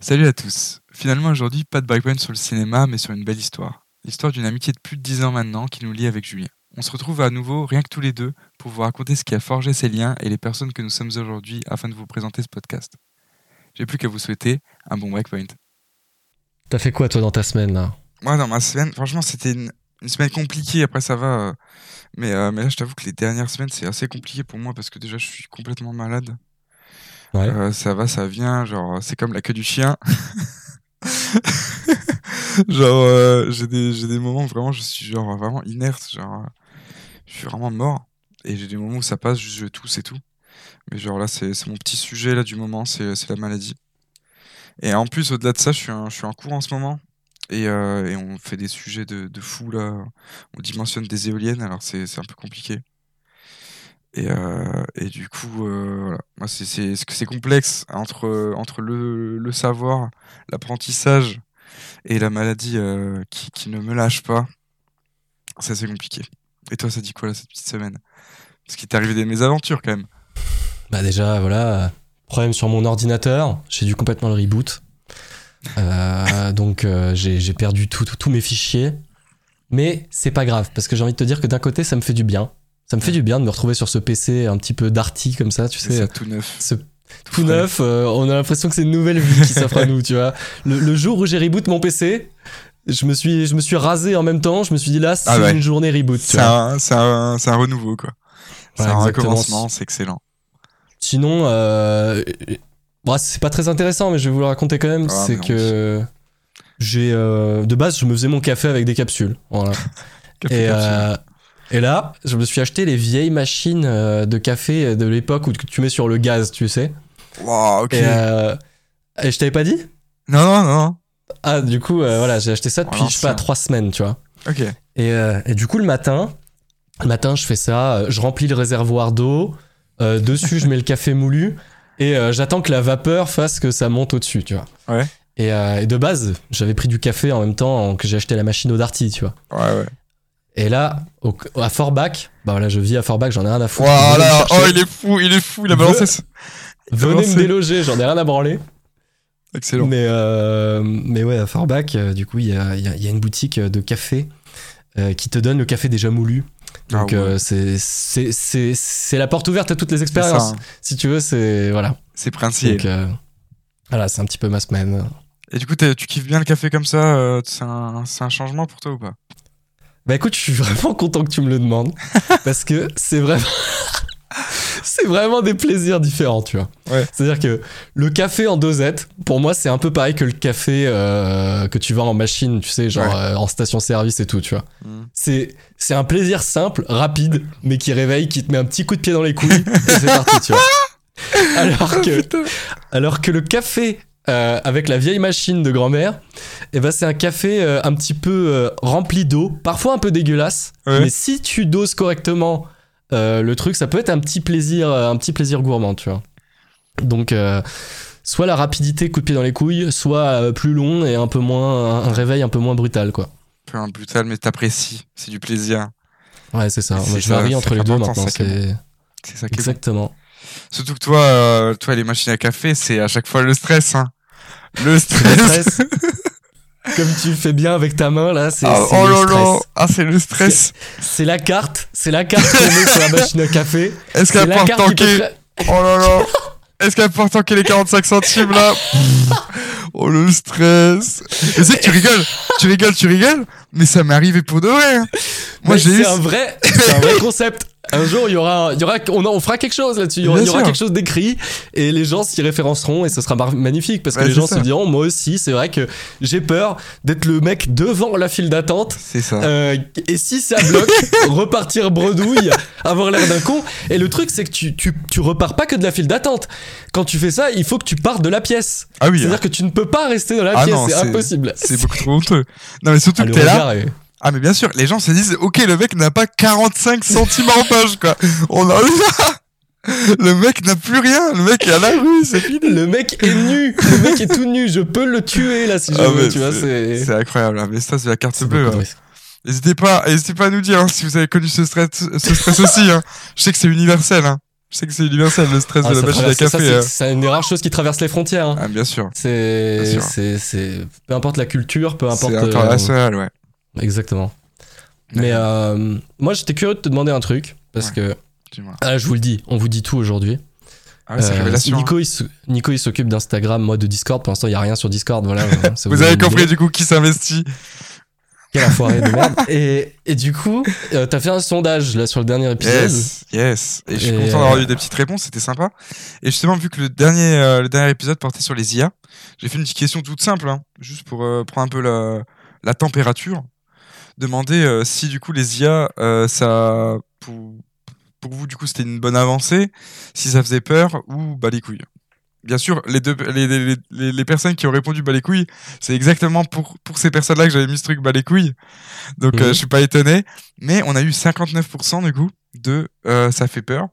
Salut à tous. Finalement aujourd'hui, pas de breakpoint sur le cinéma, mais sur une belle histoire. L'histoire d'une amitié de plus de 10 ans maintenant qui nous lie avec Julien. On se retrouve à nouveau, rien que tous les deux, pour vous raconter ce qui a forgé ces liens et les personnes que nous sommes aujourd'hui afin de vous présenter ce podcast. J'ai plus qu'à vous souhaiter un bon breakpoint. T'as fait quoi toi dans ta semaine là? Moi, dans ma semaine, franchement, c'était une, une semaine compliquée. Après, ça va. euh, Mais, euh, mais là, je t'avoue que les dernières semaines, c'est assez compliqué pour moi parce que déjà, je suis complètement malade. Euh, ça va, ça vient. Genre, c'est comme la queue du chien. genre, euh, j'ai des, des moments où vraiment, je suis genre vraiment inerte. Genre, je suis vraiment mort. Et j'ai des moments où ça passe, je tousse et tout. Mais genre là, c'est mon petit sujet là du moment, c'est la maladie. Et en plus, au-delà de ça, je suis, un, je suis en cours en ce moment. Et, euh, et on fait des sujets de, de fou là. On dimensionne des éoliennes, alors c'est un peu compliqué. Et, euh, et du coup, euh, voilà. C'est complexe entre, entre le, savoir, l'apprentissage et la maladie euh, qui, ne me lâche pas. C'est assez compliqué. Et toi, ça dit quoi là cette petite semaine? Parce qu'il t'est arrivé des mésaventures quand même. Bah déjà voilà, problème sur mon ordinateur, j'ai dû complètement le reboot. Euh, donc euh, j'ai perdu tous mes fichiers. Mais c'est pas grave, parce que j'ai envie de te dire que d'un côté ça me fait du bien. Ça me fait du bien de me retrouver sur ce PC un petit peu darty comme ça, tu sais, ça, tout neuf. ce tout neuf, euh, on a l'impression que c'est une nouvelle vie qui s'offre à nous, tu vois. Le, le jour où j'ai reboot mon PC, je me suis, je me suis rasé en même temps, je me suis dit là, c'est Ah ouais. une journée reboot, C'est un, un, un renouveau quoi. C'est un exactement. recommencement, c'est excellent. Sinon, euh, bon, c'est pas très intéressant, mais je vais vous le raconter quand même. Ah, c'est que j'ai euh, de base, je me faisais mon café avec des capsules. Voilà. Et, capsule. Et là, je me suis acheté les vieilles machines euh, de café de l'époque où tu mets sur le gaz, tu sais. Wow, ok. Et, euh, et je t'avais pas dit? Non, non, non. Ah, du coup, euh, voilà, j'ai acheté ça depuis, Oh, je sais pas, trois semaines, tu vois. Ok. Et, euh, et du coup, le matin, le matin, je fais ça, je remplis le réservoir d'eau, dessus, je mets le café moulu, et j'attends que la vapeur fasse que ça monte au-dessus, tu vois. Ouais. Et, et de base, j'avais pris du café en même temps que j'ai acheté la machine au Darty, tu vois. Ouais, ouais. Et là, au- à Forbach, bah voilà, je vis à Forbach, j'en ai rien à foutre. Wow, là, oh, il est fou, il est fou, il a Ve- balancé. ce- il venez balancé. me déloger, j'en ai rien à branler. Excellent. Mais, euh, mais ouais, à Forbach, euh, du coup, il y a, y a- y a une boutique de café euh, qui te donne le café déjà moulu. Donc Ah ouais. euh, c'est- la porte ouverte à toutes les expériences. ça, hein. Si tu veux, c'est voilà. C'est. Donc euh, voilà, c'est un petit peu ma semaine. Et du coup, tu kiffes bien le café comme ça euh, C'est un, c'est un changement pour toi ou pas? Bah écoute, je suis vraiment content que tu me le demandes parce que c'est vraiment c'est vraiment des plaisirs différents, tu vois. Ouais. C'est-à-dire que le café en dosette, pour moi, c'est un peu pareil que le café euh, que tu vends en machine, tu sais, genre Ouais. euh, en station-service et tout, tu vois. Hmm. C'est c'est un plaisir simple, rapide, mais qui réveille, qui te met un petit coup de pied dans les couilles et c'est parti, tu vois. Alors que Putain. alors que le café euh, avec la vieille machine de grand-mère, eh ben c'est un café euh, un petit peu euh, rempli d'eau, parfois un peu dégueulasse, Ouais. mais si tu doses correctement le truc, ça peut être un petit plaisir, un petit plaisir gourmand, tu vois. Donc soit la rapidité, coup de pied dans les couilles, soit plus long et un peu moins un réveil un peu moins brutal, quoi. Un peu brutal, mais t'apprécies. C'est du plaisir. Ouais, c'est ça. Moi, je varie entre les deux maintenant. C'est ça exactement. Surtout que toi, euh, toi, les machines à café, c'est à chaque fois le stress. Hein. Le Le stress. Comme tu fais bien avec ta main là, c'est Ah, oh le là. stress. Ah, c'est le stress. C'est la carte, c'est la carte qu'on met sur la machine à café. Est-ce qu'elle porte peut tanker Oh là là. Est-ce qu'elle porte tanker les 45 centimes là Oh le stress. Et c'est que tu rigoles, tu rigoles, tu rigoles, mais ça m'est arrivé pour de vrai. hein. Moi j'ai eu. c'est un vrai, c'est un vrai concept. Un jour, il y aura, il y aura, on, on fera quelque chose là-dessus. Il y aura, Bien il y aura sûr. quelque chose d'écrit et les gens s'y référenceront et ce sera magnifique parce que Ouais, les gens ça. se diront, moi aussi, c'est vrai que j'ai peur d'être le mec devant la file d'attente. C'est ça. Euh, et si ça bloque, repartir bredouille, avoir l'air d'un con. Et le truc, c'est que tu, tu, tu repars pas que de la file d'attente. Quand tu fais ça, il faut que tu partes de la pièce. ah oui. C'est-à-dire que tu ne peux pas rester dans la Ah pièce, c'est impossible. C'est beaucoup trop honteux. Non mais surtout Ah, que t'es là. Ah mais bien sûr, les gens se disent ok le mec n'a pas 45 centimes en poche quoi. On a le mec n'a plus rien, le mec est à la rue, c'est fini. Le mec est nu, le mec est tout nu, je peux le tuer là si je Ah, veux, mais tu vois, c'est. C'est incroyable, hein. mais ça c'est la carte bleue. hein. N'hésitez pas, n'hésitez pas à nous dire hein, si vous avez connu ce stress, ce stress aussi. Hein. Je sais que c'est universel. Hein. Je sais que c'est universel, le stress Ah, de la ça machine à traverse- café. c'est- euh. Une des rares choses qui traversent les frontières. hein. Ah, bien sûr. Bien C'est, sûr. c'est, c'est, peu importe la culture, peu importe. C'est euh, international, ouais. Exactement. Mais euh, moi, j'étais curieux de te demander un truc parce Ouais. que ah, je vous le dis, on vous dit tout aujourd'hui. Ah, ouais, Euh, révélation. Nico, il se- Nico, il s'occupe d'Instagram, moi de Discord. Pour l'instant, il y a rien sur Discord. Voilà. euh, ça Vous avez compris du coup qui s'investit. Quelle de merde. Et, et du coup, euh, t'as fait un sondage là sur le dernier épisode. Yes, yes. Et je suis Et, content d'avoir eu des petites réponses, c'était sympa. Et justement, vu que le dernier, euh, le dernier épisode portait sur les IA, j'ai fait une petite question toute simple, hein, juste pour prendre un peu la, la température. Demander euh, si du coup les IA, euh, ça, pour, pour vous, du coup, c'était une bonne avancée, si ça faisait peur ou bah les couilles. Bien sûr, les, deux, les, les, les, les personnes qui ont répondu bah les couilles, c'est exactement pour, pour ces personnes-là que j'avais mis ce truc bah les couilles. Donc Mhm. euh, je suis pas étonné. Mais on a eu 59% du coup de euh, ça fait peur.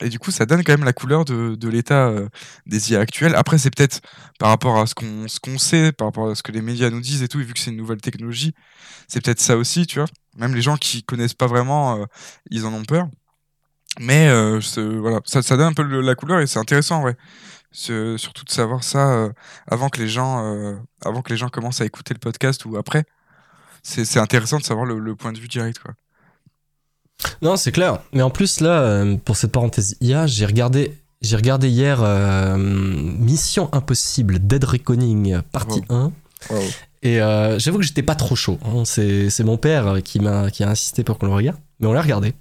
Et du coup, ça donne quand même la couleur de, l'état euh, des IA actuels. Après, c'est peut-être par rapport à ce qu'on qu'on sait, par rapport à ce que les médias nous disent et tout, et vu que c'est une nouvelle technologie, c'est peut-être ça aussi, tu vois. Même les gens qui connaissent pas vraiment, euh, ils en ont peur. Mais euh, voilà, ça, donne un peu la couleur et c'est intéressant, ouais. Surtout de savoir ça avant que les gens, avant que les gens commencent à écouter le podcast ou après. C'est intéressant de savoir le, le point de vue direct, quoi. Non, c'est clair. Mais en plus, là, euh, pour cette parenthèse IA, j'ai regardé, j'ai regardé hier euh, Mission Impossible Dead Reckoning partie 1. Wow. Et euh, j'avoue que j'étais pas trop chaud. hein. C'est, c'est mon père qui m'a qui a insisté pour qu'on le regarde. Mais on l'a regardé.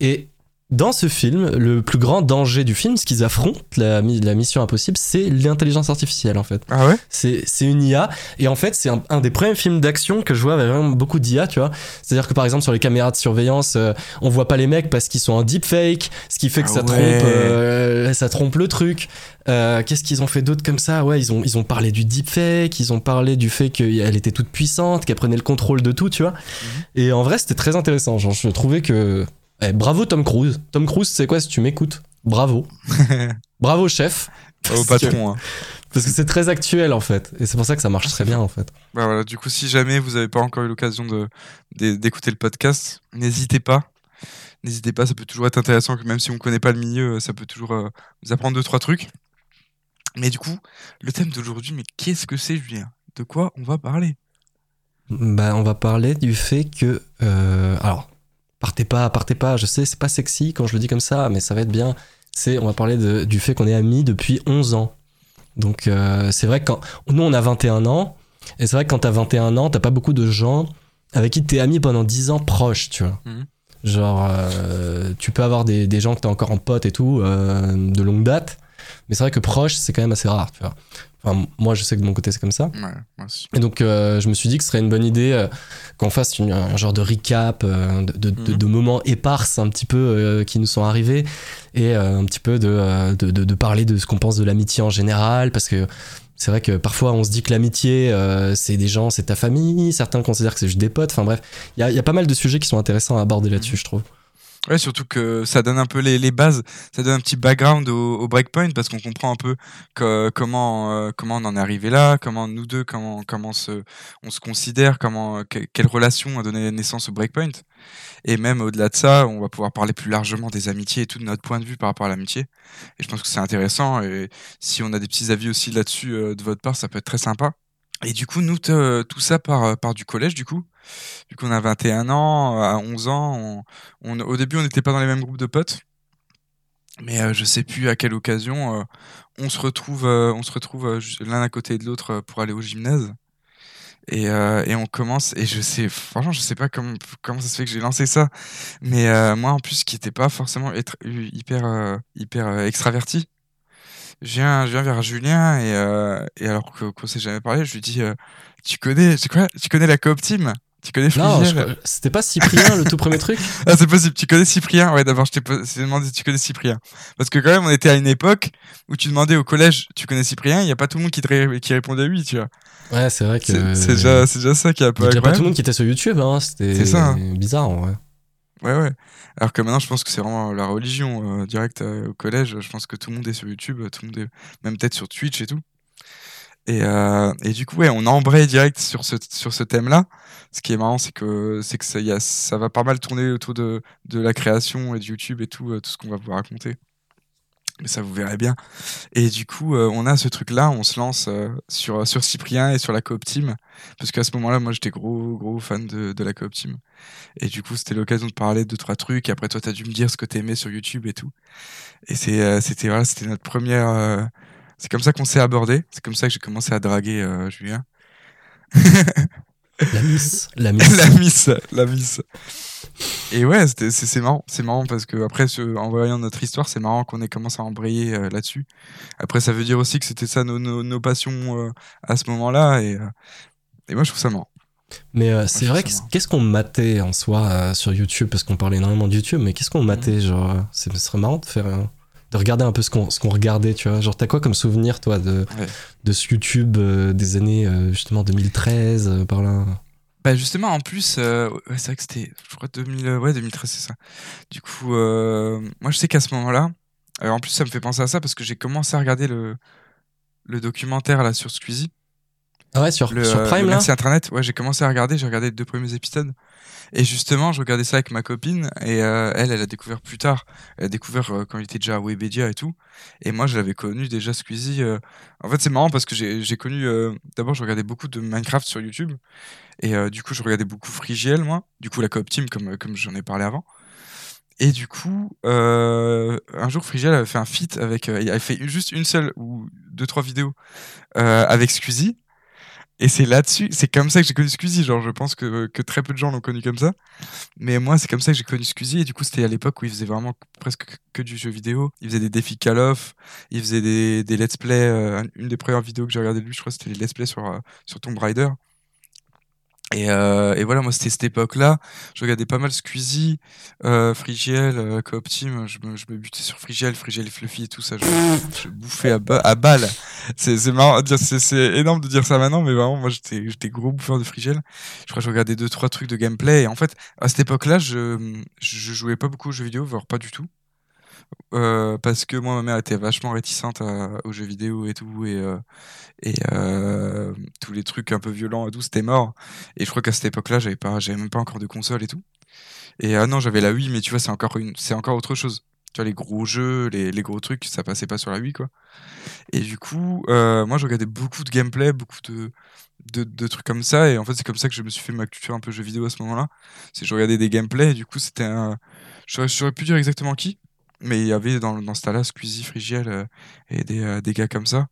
Et dans ce film, le plus grand danger du film, ce qu'ils affrontent, la, mi- la mission impossible, c'est l'intelligence artificielle en fait. Ah ouais? C'est, une IA. Et en fait, c'est un, un des premiers films d'action que je vois avec vraiment beaucoup d'IA, tu vois. C'est-à-dire que par exemple, sur les caméras de surveillance, euh, on voit pas les mecs parce qu'ils sont en deepfake, ce qui fait que Ah ça, ouais. trompe, euh, ça trompe le truc. Euh, qu'est-ce qu'ils ont fait d'autre comme ça? Ouais, ils ont, ils ont parlé du deepfake, ils ont parlé du fait qu'elle était toute puissante, qu'elle prenait le contrôle de tout, tu vois. Et en vrai, c'était très intéressant. Genre, je trouvais que. Eh, bravo Tom Cruise. Tom Cruise, c'est quoi si tu m'écoutes? Bravo. Bravo chef. Au patron. hein. Parce que c'est très actuel en fait. Et c'est pour ça que ça marche très bien en fait. Bah voilà, du coup, si jamais vous n'avez pas encore eu l'occasion de, de- d'écouter le podcast, n'hésitez pas. N'hésitez pas, ça peut toujours être intéressant, que même si on ne connaît pas le milieu, ça peut toujours euh, vous apprendre deux, trois trucs. Mais du coup, le thème d'aujourd'hui, mais qu'est-ce que c'est, Julien? De quoi on va parler? Bah, on va parler du fait que. euh, alors, partez pas, partez pas, je sais, c'est pas sexy quand je le dis comme ça, mais ça va être bien. C'est, on va parler de- du fait qu'on est amis depuis 11 ans. Donc, euh, c'est vrai que quand. Nous, on a 21 ans, et c'est vrai que quand t'as 21 ans, t'as pas beaucoup de gens avec qui t'es ami pendant 10 ans proches, tu vois. Mhm. Genre, euh, tu peux avoir des, des gens que t'es encore en pote et tout, euh, de longue date, mais c'est vrai que proche, c'est quand même assez rare, tu vois. Enfin, moi, je sais que de mon côté, c'est comme ça. Ouais, moi aussi. Et donc, euh, je me suis dit que ce serait une bonne idée euh, qu'on fasse une- un genre de recap euh, de, de- de- Mhm. de moments éparses un petit peu euh, qui nous sont arrivés et euh, un petit peu de, euh, de, de- de parler de ce qu'on pense de l'amitié en général parce que c'est vrai que parfois on se dit que l'amitié euh, c'est des gens, c'est ta famille, certains considèrent que c'est juste des potes, enfin bref, il y y a pas mal de sujets qui sont intéressants à aborder là-dessus, je trouve. Ouais, surtout que ça donne un peu les, les bases, ça donne un petit background au, breakpoint parce qu'on comprend un peu comment euh, comment on en est arrivé là, comment nous deux comment comment se, on se considère, comment que- quelle relation a donné naissance au breakpoint. Et même au-delà de ça, on va pouvoir parler plus largement des amitiés et tout de notre point de vue par rapport à l'amitié. Et je pense que c'est intéressant et si on a des petits avis aussi là-dessus euh, de votre part, ça peut être très sympa. Et du coup, nous, tout ça part, part du collège, du coup? Vu qu'on a 21 ans, à 11 ans, au début, on n'était pas dans les mêmes groupes de potes. Mais euh, je sais plus à quelle occasion, euh, on se retrouve, euh, on se retrouve euh, l'un à côté de l'autre pour aller au gymnase. Et, on commence, et je sais, franchement, je sais pas comment, comment ça se fait que j'ai lancé ça. Mais moi, en plus, qui n'était pas forcément être, hyper, hyper extraverti, je viens, je viens vers Julien, et, alors qu'on s'est jamais parlé, je lui dis Tu connais, Tu connais la coop team? Tu connais je- c'était pas Cyprien le tout premier truc Ah, c'est possible. Tu connais Cyprien Ouais, d'abord, je t'ai demandé si tu connais Cyprien. Parce que quand même, on était à une époque où tu demandais au collège, tu connais Cyprien, il n'y a pas tout le monde qui, te ré- qui répondait oui, tu vois. Ouais, c'est vrai que. C'est déjà, ça qui est un Il peu y a pas tout le monde qui était sur YouTube, hein. C'était hein. bizarre, vrai. Ouais, ouais. Alors que maintenant, je pense que c'est vraiment la religion euh, directe euh, au collège. Je pense que tout le monde est sur YouTube, tout le monde est même peut-être sur Twitch et tout. Et, euh, et du coup, ouais, on embraye direct sur ce, sur ce thème-là. Ce qui est marrant, c'est que, c'est que ça, y a, ça va pas mal tourner autour de, de la création et de YouTube et tout, euh, tout ce qu'on va vous raconter. mais ça vous verrez bien. Et du coup, euh, on a ce truc-là, on se lance euh, sur, sur Cyprien et sur la coop team, parce qu'à ce moment-là, moi j'étais gros, gros fan de, de la coop team. Et du coup, c'était l'occasion de parler de trois trucs. Après, toi, t'as dû me dire ce que t'aimais sur YouTube et tout. Et c'est, c'était, voilà, c'était notre première. C'est comme ça qu'on s'est abordé. C'est comme ça que j'ai commencé à draguer euh, Julien. La miss. La miss. la miss, la miss. Et ouais, c'est c'est marrant, c'est marrant parce que après, ce- en voyant notre histoire, c'est marrant qu'on ait commencé à embrayer euh, là-dessus. Après, ça veut dire aussi que c'était ça nos, nos, nos passions euh, à ce moment-là, et, euh, et moi je trouve ça marrant. Mais euh, c'est vrai qu'est-ce qu'on matait en soi euh, sur YouTube? Parce qu'on parlait énormément de YouTube, mais qu'est-ce qu'on matait genre c'est- Ce serait marrant de faire euh, de regarder un peu ce qu'on ce qu'on regardait, tu vois. Genre t'as quoi comme souvenir toi de Ouais. de ce YouTube euh, des années euh, justement 2013 euh, par là? Bah justement, en plus, ouais, c'est vrai que c'était, je crois 2000, euh, ouais 2013 c'est ça. Du coup, moi je sais qu'à ce moment-là, en plus ça me fait penser à ça parce que j'ai commencé à regarder le le documentaire là sur Squeezie. Ah ouais sur le, sur euh, Prime le là. Merci Internet, ouais, j'ai commencé à regarder, j'ai regardé les deux premiers épisodes. Et justement, je regardais ça avec ma copine, et euh, elle, elle a découvert plus tard. Elle a découvert euh, quand il était déjà à Webedia et tout. Et moi, je l'avais connu déjà Squeezie. euh. En fait, c'est marrant parce que j'ai connu. D'abord, je regardais beaucoup de Minecraft sur YouTube. Et du coup, je regardais beaucoup Frigiel, moi. Du coup, la Coop Team, comme, comme j'en ai parlé avant. Et du coup, euh, un jour, Frigiel avait fait un feat avec. euh, il avait fait juste une seule ou deux, trois vidéos euh, avec Squeezie. Et c'est là-dessus, c'est comme ça que j'ai connu Squeezie. Genre, je pense que, que très peu de gens l'ont connu comme ça. Mais moi, c'est comme ça que j'ai connu Squeezie. Et du coup, c'était à l'époque où il faisait vraiment presque que- du jeu vidéo. Il faisait des défis Call of, il faisait des, des let's play. euh, une des premières vidéos que j'ai regardé de lui, je crois, c'était les let's play sur, euh, sur Tomb Raider. Et, euh, et voilà, moi, c'était cette époque-là. Je regardais pas mal Squeezie, euh, Frigiel, euh, Coop Team. Je me, je me butais sur Frigiel, Frigiel et Fluffy et tout ça. Je, je bouffais à, à balles. C'est marrant, c'est énorme de dire ça maintenant, mais vraiment, moi, j'étais gros bouffeur de Frigiel. Je crois que je regardais deux, trois trucs de gameplay. Et en fait, à cette époque-là, je, je jouais pas beaucoup aux jeux vidéo, voire pas du tout. Euh, parce que moi, ma mère était vachement réticente à- aux jeux vidéo et tout. Et, euh, et euh, tous les trucs un peu violents et tout, c'était mort. Et je crois qu'à cette époque-là, j'avais pas, j'avais même pas encore de console et tout. Et ah non, j'avais la Wii, mais tu vois, c'est encore une, c'est encore autre chose. Tu vois, les gros jeux, les, les gros trucs, ça passait pas sur la Wii, quoi. Et du coup, euh, moi, je regardais beaucoup de gameplay, beaucoup de, de, trucs comme ça. Et en fait, c'est comme ça que je me suis fait ma culture un peu jeux vidéo à ce moment-là. C'est je regardais des gameplays, et du coup, c'était un. J'aurais pu dire exactement qui, mais il y avait dans, dans ce tas-là Squeezie, Frigiel euh, et des, euh, des gars comme ça.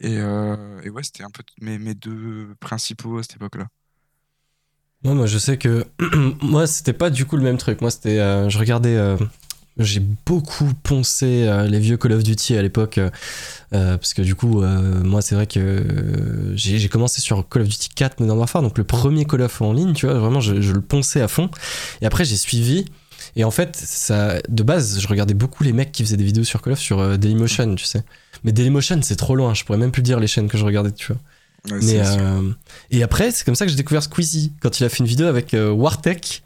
Et, euh, et ouais, c'était un peu mes, mes deux principaux à cette époque-là. Ouais, moi je sais que moi c'était pas du coup le même truc. Moi c'était je regardais j'ai beaucoup poncé les vieux Call of Duty à l'époque parce que du coup moi c'est vrai que j'ai j'ai commencé sur Call of Duty 4 Modern Warfare donc le premier Call of en ligne, tu vois, vraiment je, je le ponçais à fond et après j'ai suivi et en fait ça de base je regardais beaucoup les mecs qui faisaient des vidéos sur Call of sur euh, Dailymotion, tu sais. Mais Dailymotion c'est trop loin, je pourrais même plus dire les chaînes que je regardais, tu vois. Ouais, Mais, euh, et après, c'est comme ça que j'ai découvert Squeezie quand il a fait une vidéo avec euh, Wartech.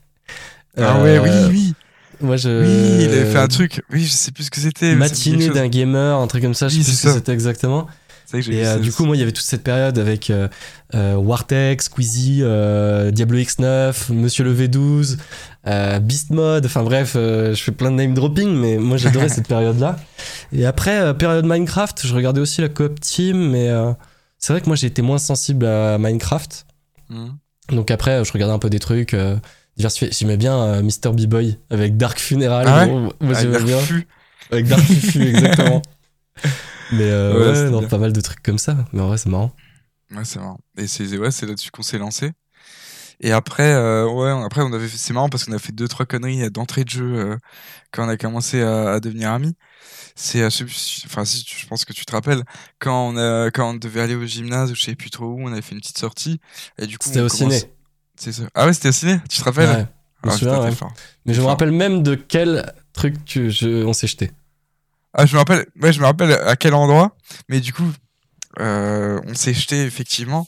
Ah ouais, oui, Euh, oui. Moi, je. Oui, il avait fait un truc. Oui, je sais plus ce que c'était. Matinée d'un gamer, un truc comme ça, je Oui, sais plus ce que c'était exactement. Et euh, du coup, moi, il y avait toute cette période avec euh, euh, Wartech, Squeezie, euh, Diablo X9, Monsieur le V12, euh, Beast Mode, enfin bref, euh, je fais plein de name dropping, mais moi j'adorais cette période-là. Et après, euh, période Minecraft, je regardais aussi la coop team, mais euh, c'est vrai que moi j'ai été moins sensible à Minecraft. Mhm. Donc après, je regardais un peu des trucs euh, diversifiés. J'aimais bien euh, Mr. B-Boy avec Dark Funeral. Ah ouais gros. Moi Ah, j'aimais il a bien. Avec Dark Fufu, exactement. Mais euh, Ouais, ouais, non, pas mal de trucs comme ça. Mais en vrai, c'est marrant. Ouais, c'est marrant. Et c'est ouais, là-dessus qu'on s'est lancé. Et après, euh, ouais, après on avait, fait- c'est marrant parce qu'on a fait deux trois conneries d'entrée de jeu euh, quand on a commencé à, à devenir amis. C'est, euh, enfin si, je pense que tu te rappelles quand on a, quand on devait aller au gymnase, ou je sais plus trop où, on avait fait une petite sortie. Et du coup, C'était au commence- ciné. C'est ça. Ah ouais, c'était au ciné. Tu te rappelles? Ouais, je me Ah, souviens, putain, t'es ouais. fort. Mais je me fort. rappelle même de quel truc tu, je, on s'est jeté. Ah, je me rappelle, ouais, je me rappelle à quel endroit, mais du coup, euh, on s'est jeté effectivement.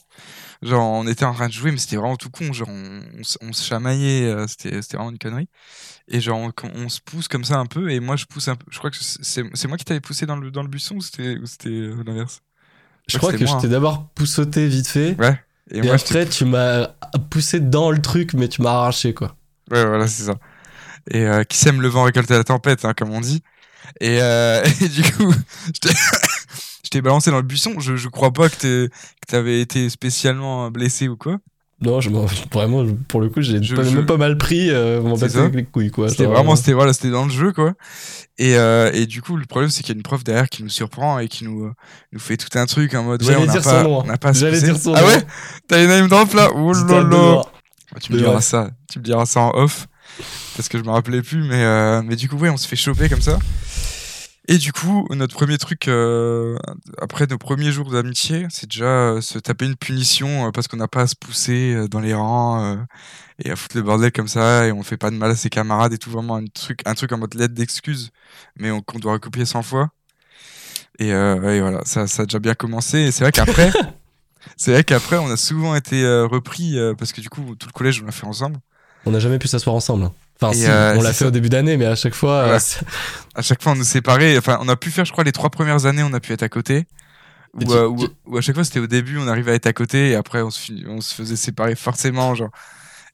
Genre, on était en train de jouer, mais c'était vraiment tout con. Genre, on, on, se- on se chamaillait, euh, c'était vraiment une connerie. Et genre, on, on se pousse comme ça un peu, et moi je pousse un peu. Je crois que c'est moi qui t'avais poussé dans le, dans le buisson ou c'était euh, l'inverse? Je crois crois que que c'était je moi, t'ai d'abord poussoté vite fait. Ouais. Et, moi, j'étais- après, tu m'as poussé dans le truc, mais tu m'as arraché, quoi. Ouais, voilà, c'est ça. Et euh, qui sème le vent récolter la tempête, hein, comme on dit. Et, euh, et du coup, je t'ai- balancé dans le buisson. Je, je crois pas que t'avais été spécialement blessé ou quoi. Non, je m'en- vraiment, pour le coup, j'ai Je- pas- je- même pas mal pris, euh, ça. avec les couilles, quoi. C'était vraiment, euh, c'était voilà, c'était dans le jeu quoi. Et, euh, et du coup, le problème c'est qu'il y a une prof derrière qui nous surprend et qui nous, nous fait tout un truc en mode ouais, J'allais on n'a dire pas, on J'allais dire son Ah nom. ouais, t'as une name drop là. Oh j'étais à là là. doigts. Ah, Tu me diras ça, tu me diras ça en off parce que je me rappelais plus, mais euh, mais du coup ouais, on se fait choper comme ça. Et du coup, notre premier truc euh, après nos premiers jours d'amitié, c'est déjà euh, se taper une punition parce qu'on n'a pas à se pousser dans les rangs et à foutre le bordel comme ça et on fait pas de mal à ses camarades et tout vraiment un truc un truc en mode lettre d'excuse, mais on- qu'on doit recopier 100 fois. Et, euh, et voilà, ça, ça a déjà bien commencé. Et c'est vrai qu'après, c'est vrai qu'après, on a souvent été euh, repris euh, parce que du coup, tout le collège, on l'a fait ensemble. On n'a jamais pu s'asseoir ensemble. hein. Enfin, si, euh, on l'a fait ça. au début d'année, mais à chaque fois, Voilà. euh, À chaque fois, on nous séparait. Enfin, on a pu faire, je crois, les trois premières années, on a pu être à côté. Ou, tu- euh, à chaque fois, c'était au début, on arrivait à être à côté et après, on se, fin- on se faisait séparer forcément. Genre.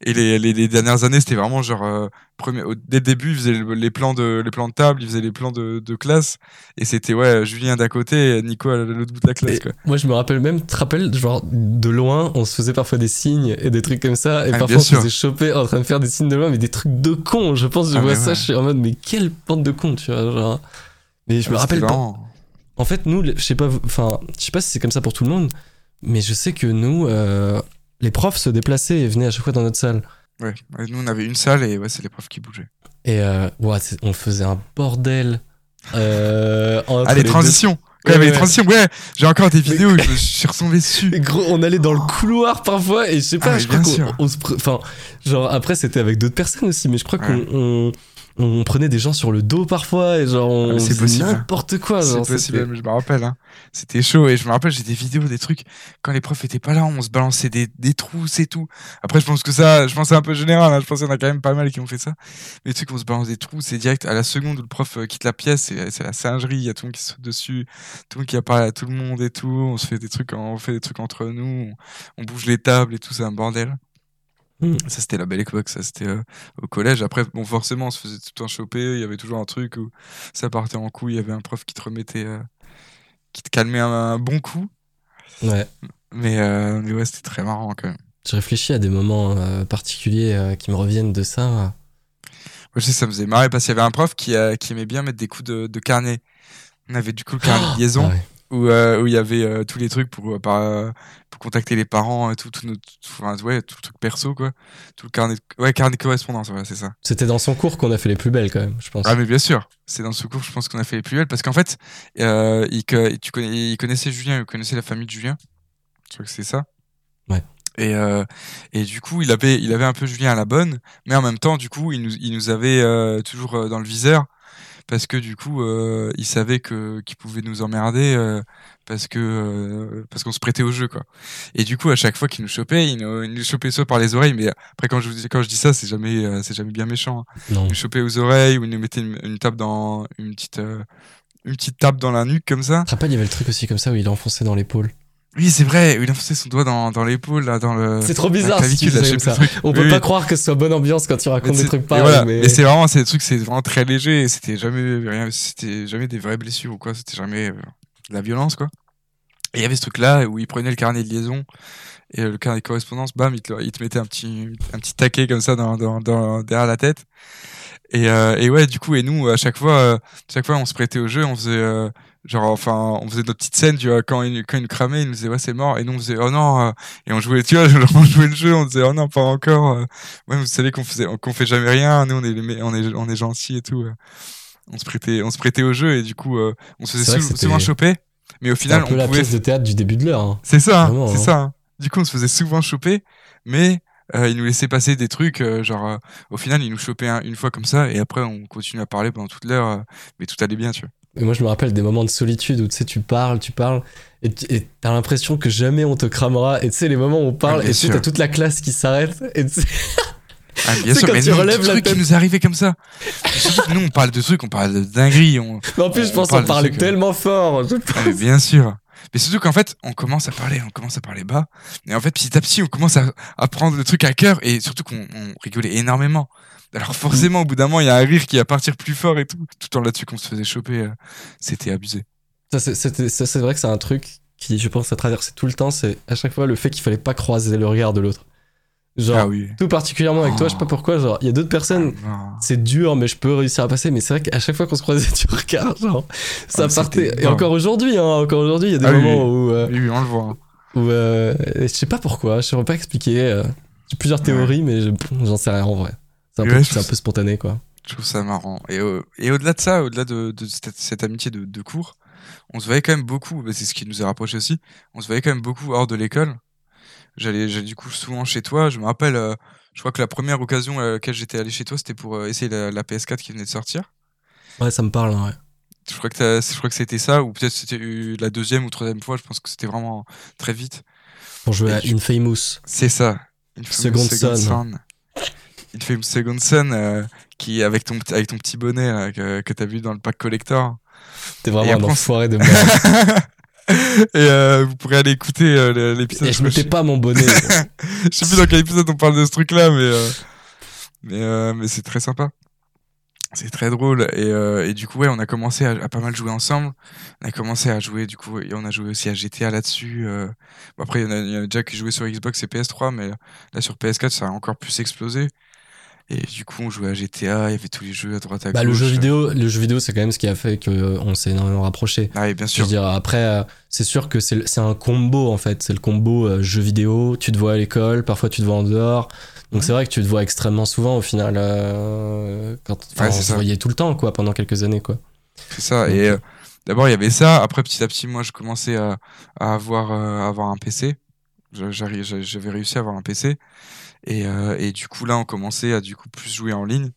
Et les, les, les dernières années, c'était vraiment genre. euh, premier, au- dès le début, ils faisaient le- les plans de, les plans de table, ils faisaient les plans de, de classe. Et c'était, ouais, Julien d'un côté et Nico à l'autre bout de la classe. Quoi. moi, je me rappelle même, tu te rappelles, genre, de loin, on se faisait parfois des signes et des trucs comme ça, et Ah, parfois on se faisait choper en train de faire des signes de loin, mais des trucs de cons. Je pense, je Ah, vois ça, ouais. je suis en mode, mais quelle bande de cons, tu vois, genre. Mais je me Ah, rappelle pas. En fait, nous, je sais pas, enfin, je sais pas si c'est comme ça pour tout le monde, mais je sais que nous, euh, les profs se déplaçaient et venaient à chaque fois dans notre salle. Ouais, nous on avait une salle et ouais, c'est les profs qui bougeaient. Et euh, ouais, on faisait un bordel. Euh, Ah, les transitions Quand il y Ouais, avait les transitions, ouais, j'ai encore des vidéos où je me suis retombé dessus. Gros, on allait dans le couloir parfois et je sais pas, Ah, je crois qu'on se enfin genre après c'était avec d'autres personnes aussi mais je crois Ouais. qu'on on, prenait des gens sur le dos parfois et genre on Ah, c'est faisait possible. n'importe quoi C'est possible, je me rappelle. Hein. C'était chaud et je me rappelle, j'ai des vidéos, des trucs. Quand les profs étaient pas là, on se balançait des, des trousses et tout. Après, je pense que ça, je pense que c'est un peu général. Hein. Je pense qu'il y en a quand même pas mal qui ont fait ça. Mais les trucs, on se balance des trousses, c'est direct à la seconde où le prof euh, quitte la pièce, c'est c'est la singerie. Il y a tout le monde qui saute dessus, tout le monde qui a parlé à tout le monde et tout. On se fait des trucs, on fait des trucs entre nous. On, on bouge les tables et tout, c'est un bordel. Hmm. Ça, c'était la belle époque. Ça, c'était euh, au collège. Après, bon, forcément, on se faisait tout le temps choper. Il y avait toujours un truc où ça partait en couille. Il y avait un prof qui te remettait, euh, qui te calmait un, un bon coup. ouais Mais, euh, mais ouais, c'était très marrant quand même. je réfléchis à des moments particuliers qui me reviennent de ça Moi, je sais, ça me faisait marrer parce qu'il y avait un prof qui, qui aimait bien mettre des coups de, de carnet. On avait du coup le carnet de liaison Ah ouais. Où, euh, où il y avait euh, tous les trucs pour, euh, par, euh, pour contacter les parents et tout, tout, notre, enfin, ouais, tout le truc perso, quoi. Tout le carnet, de- ouais, carnet de correspondance, ouais, c'est ça. c'était dans son cours qu'on a fait les plus belles quand même je pense Ah mais bien sûr, c'est dans ce cours je pense qu'on a fait les plus belles parce qu'en fait euh, il, que- tu connais, il connaissait Julien, il connaissait la famille de Julien, je crois que c'est ça. Ouais. Et, euh, et du coup il avait, il avait un peu Julien à la bonne, mais en même temps du coup il nous, il nous avait euh, toujours dans le viseur parce que du coup euh, il savait que qu'il pouvait nous emmerder euh, parce que euh, parce qu'on se prêtait au jeu quoi. Et du coup à chaque fois qu'il nous chopait, il nous, il nous chopait soit par les oreilles, mais après quand je vous dis- quand je dis ça c'est jamais euh, c'est jamais bien méchant. hein non nous chopait aux oreilles ou il nous mettait une, une tape dans une petite une petite tape dans la nuque comme ça. rappelles il y avait le truc aussi comme ça où il enfonçait dans l'épaule Oui, c'est vrai, il enfonçait son doigt dans, dans l'épaule là dans le c'est trop bizarre clavicule, là, ça je comme sais ça plus le truc. on Oui, peut oui. pas croire que ce soit bonne ambiance quand tu racontes des trucs pareils voilà. mais, Mais c'est vraiment c'est des trucs c'est vraiment très léger c'était jamais rien c'était jamais des vraies blessures ou quoi, c'était jamais euh, de la violence quoi. Et il y avait ce truc là où il prenait le carnet de liaison et euh, le carnet de correspondance, bam, il te, il te mettait un petit un petit taquet comme ça dans, dans, dans derrière la tête. Et, euh, et ouais, du coup, et nous, à chaque fois, euh, chaque fois, on se prêtait au jeu, on faisait, genre, enfin, on faisait notre petite scène, tu vois, quand il, quand il nous cramait, il nous disait, ouais, c'est mort, et nous, on faisait, oh non, euh, et on jouait, tu vois, genre, on jouait le jeu, on disait, oh non, pas encore, euh. ouais, vous savez qu'on faisait, qu'on fait jamais rien, nous, on est, on est, on est gentils et tout, euh. on se prêtait, on se prêtait au jeu, et du coup, on se faisait sou- souvent choper, mais au final, un peu on la pouvait pièce de théâtre du début de l'heure hein. c'est ça, hein, c'est hein. ça. hein. Du coup, on se faisait souvent choper, mais euh, il nous laissait passer des trucs, euh, genre, euh, au final, il nous chopait un- une fois comme ça, et après, on continue à parler pendant toute l'heure, mais tout allait bien, tu vois. Et moi, je me rappelle des moments de solitude où tu sais, tu parles, tu parles, et t'as l'impression que jamais on te cramera. Et tu sais, les moments où on parle, Ah, et tu t'as toute la classe qui s'arrête. Et tu sais- Ah, bien sûr, quand mais tu nous, relèves la trucs tête. qui nous arrivaient comme ça. Nous, on parle de trucs, on parle de dingueries. On... Mais en plus, On je pense parle qu'on parlait trucs, euh. tellement fort. Je- Ah, mais bien sûr. Mais surtout qu'en fait, on commence à parler, on commence à parler bas. Et en fait, petit à petit, on commence à, à prendre le truc à cœur et surtout qu'on on rigolait énormément. Alors forcément, au bout d'un moment, il y a un rire qui va partir plus fort et tout. Tout en là-dessus qu'on se faisait choper, euh, c'était abusé. Ça, c'est- vrai que c'est un truc qui, je pense, a traversé tout le temps. C'est à chaque fois le fait qu'il fallait pas croiser le regard de l'autre. Genre, ah oui. tout particulièrement avec toi, je sais pas Oh. pourquoi. Genre, il y a d'autres personnes, Ah, c'est dur, mais je peux réussir à passer. Mais c'est vrai qu'à chaque fois qu'on se croisait du regard, genre, ça Ah, partait. Et encore aujourd'hui, hein, encore aujourd'hui, il y a des Ah oui, moments où, euh, Oui, oui, on le voit. hein. où euh, je sais pas pourquoi, je saurais pas expliquer. euh, J'ai plusieurs théories, mais je- j'en sais rien en vrai. C'est un, peu- Ouais, je c'est un peu spontané, quoi. Je trouve ça marrant. Et, euh, et au-delà de ça, au-delà de, de cette, cette amitié de, de cours, on se voyait quand même beaucoup, bah, c'est ce qui nous a rapprochés aussi, on se voyait quand même beaucoup hors de l'école. J'allais du coup souvent chez toi. Je me rappelle, euh, je crois que la première occasion à laquelle j'étais allé chez toi, c'était pour euh, essayer la, la PS4 qui venait de sortir. Ouais, ça me parle, hein, ouais. Je crois que, je crois que c'était ça, ou peut-être c'était la deuxième ou troisième fois, je pense que c'était vraiment très vite. Pour jouer Et à tu- Infamous. C'est ça. Infamous Second Son. Infamous Second Son, euh, qui avec ton, petit- avec ton petit bonnet là, que, que t'as vu dans le pack collector. T'es Et vraiment un après, enfoiré de merde. Et euh, vous pourrez aller écouter euh, l'épisode. Et je mettais pas mon bonnet. Je sais plus dans quel épisode on parle de ce truc-là, mais mais mais c'est très sympa. C'est très drôle et, et du coup ouais on a commencé à, à pas mal jouer ensemble. On a commencé à jouer du coup et on a joué aussi à GTA là-dessus. Bon, après il y, en a- il y en a déjà qui jouaient sur Xbox et PS3, mais là sur PS4 ça a encore plus explosé. Et du coup on jouait à GTA, il y avait tous les jeux à droite à bah, gauche. le jeu vidéo, le jeu vidéo, c'est quand même ce qui a fait qu'on s'est énormément rapproché. Ah oui bien Je sûr. veux dire, après, euh, c'est sûr que c'est un combo en fait. C'est le combo euh, jeu vidéo. Tu te vois à l'école, parfois tu te vois en dehors. Donc Ouais. c'est vrai que tu te vois extrêmement souvent au final. euh, quand, Ouais, on se ça. voyait tout le temps quoi, pendant quelques années quoi. C'est ça. Donc, Et euh, d'abord, il y avait ça. Après, petit à petit, moi, je commençais à, à avoir, euh, à avoir un PC. Je- J'avais réussi à avoir un PC. Et, euh, et du coup, là, on commençait à du coup plus jouer en ligne.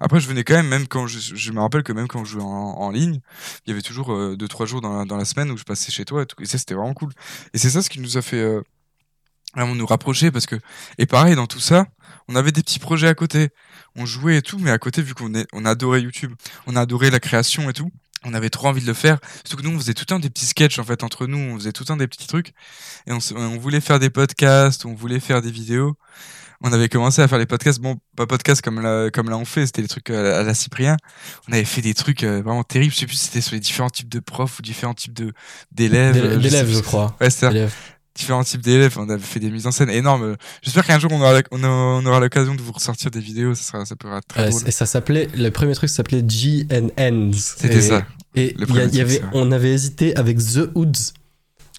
Après, je venais quand même, même quand je, je me rappelle que même quand je jouais en, en ligne, il y avait toujours euh, deux, trois jours dans la, dans la semaine où je passais chez toi et tout. Et ça, c'était vraiment cool. Et c'est ça ce qui nous a fait euh, vraiment nous rapprocher parce que, et pareil, dans tout ça, on avait des petits projets à côté. On jouait et tout, mais à côté, vu qu'on est, on adorait YouTube, on a adoré la création et tout. On avait trop envie de le faire. Surtout que nous, on faisait tout temps des petits sketchs en fait entre nous. On faisait tout temps des petits trucs. Et on, on voulait faire des podcasts, on voulait faire des vidéos. On avait commencé à faire les podcasts. Bon, pas podcasts comme là, comme là on fait. C'était des trucs à, la- à la Cyprien. On avait fait des trucs euh, vraiment terribles. Je sais plus si c'était sur les différents types de profs ou différents types de d'élèves. D'élè- euh, D'élèves, plus. je crois. Ouais, c'est ça différents types d'élèves. On avait fait des mises en scène énormes. J'espère qu'un jour on aura, on aura, on aura l'occasion de vous ressortir des vidéos. Ça, sera, ça pourra être très Ouais, drôle. et ça s'appelait, le premier truc s'appelait GNNs. C'était ça. Et y a- y truc, avait, on avait hésité avec The Hoods,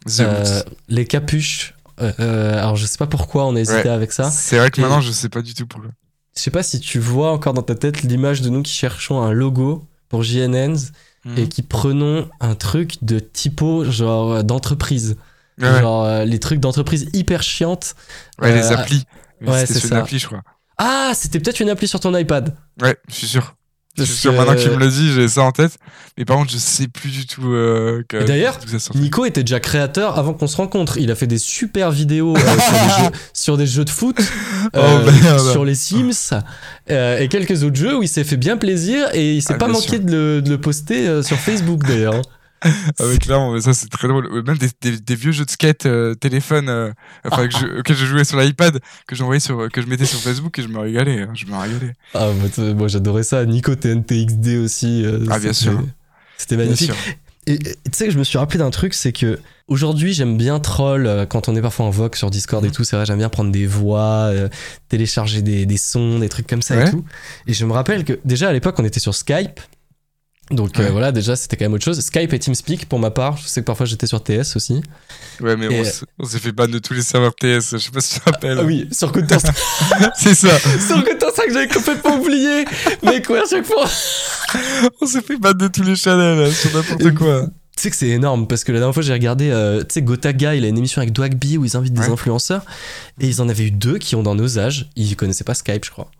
The euh, Roots. les capuches. Euh, euh, alors je sais pas pourquoi on a hésité Ouais. avec ça. C'est vrai que Et- maintenant je sais pas du tout pourquoi. Je sais pas si tu vois encore dans ta tête l'image de nous qui cherchons un logo pour JNNs Mhm. et qui prenons un truc de typo genre euh, d'entreprise. Ouais. Genre euh, les trucs d'entreprise hyper chiantes. Ouais, les applis. Ouais, c'était c'est sur ça. une appli, je crois. Ah, c'était peut-être une appli sur ton iPad. Ouais, je suis sûr. Parce que- maintenant que tu me le dis, j'ai ça en tête. Mais par contre, je sais plus du tout. Euh, que- d'ailleurs, ça. Nico était déjà créateur avant qu'on se rencontre. Il a fait des super vidéos euh, sur, des jeux, sur des jeux de foot, euh, Oh, merde. sur les Sims euh, et quelques autres jeux où il s'est fait bien plaisir et il s'est Ah, pas manqué de le, de le poster euh, sur Facebook d'ailleurs. Avec là, on- ça c'est très drôle. Euh, Même des, des, des vieux jeux de skate euh, téléphone, euh, enfin que je, je jouais sur l'iPad, que j'envoyais sur, que je mettais sur Facebook et je me régalais. hein, je me régalais. Ah, moi, j'adorais ça. Nico TNTXD aussi. euh, Ah, bien sûr. C'était Bien magnifique. sûr. Et tu sais que je me suis rappelé d'un truc, c'est que aujourd'hui j'aime bien troll euh, quand on est parfois en vogue sur Discord et Mhm. tout. C'est vrai, j'aime bien prendre des voix, euh, télécharger des, des sons, des trucs comme ça et tout. Et je me rappelle que déjà à l'époque on était sur Skype. Donc euh, voilà, déjà c'était quand même autre chose. Skype et TeamSpeak pour ma part. Je sais que parfois j'étais sur TS aussi. Ouais, mais Et- on s'est fait ban de tous les serveurs TS. Je sais pas si tu te rappelles. Ah oui, sur Counter-Strike. c'est ça. sur Counter-Strike, j'avais complètement oublié. Mais quoi, à chaque fois. On s'est fait ban de tous les channels hein, sur n'importe quoi. Tu sais que c'est énorme parce que la dernière fois j'ai regardé, euh, tu sais, Gotaga, il a une émission avec Dwagby où ils invitent des influenceurs et ils en avaient eu deux qui ont dans nos âges. Ils connaissaient pas Skype, je crois.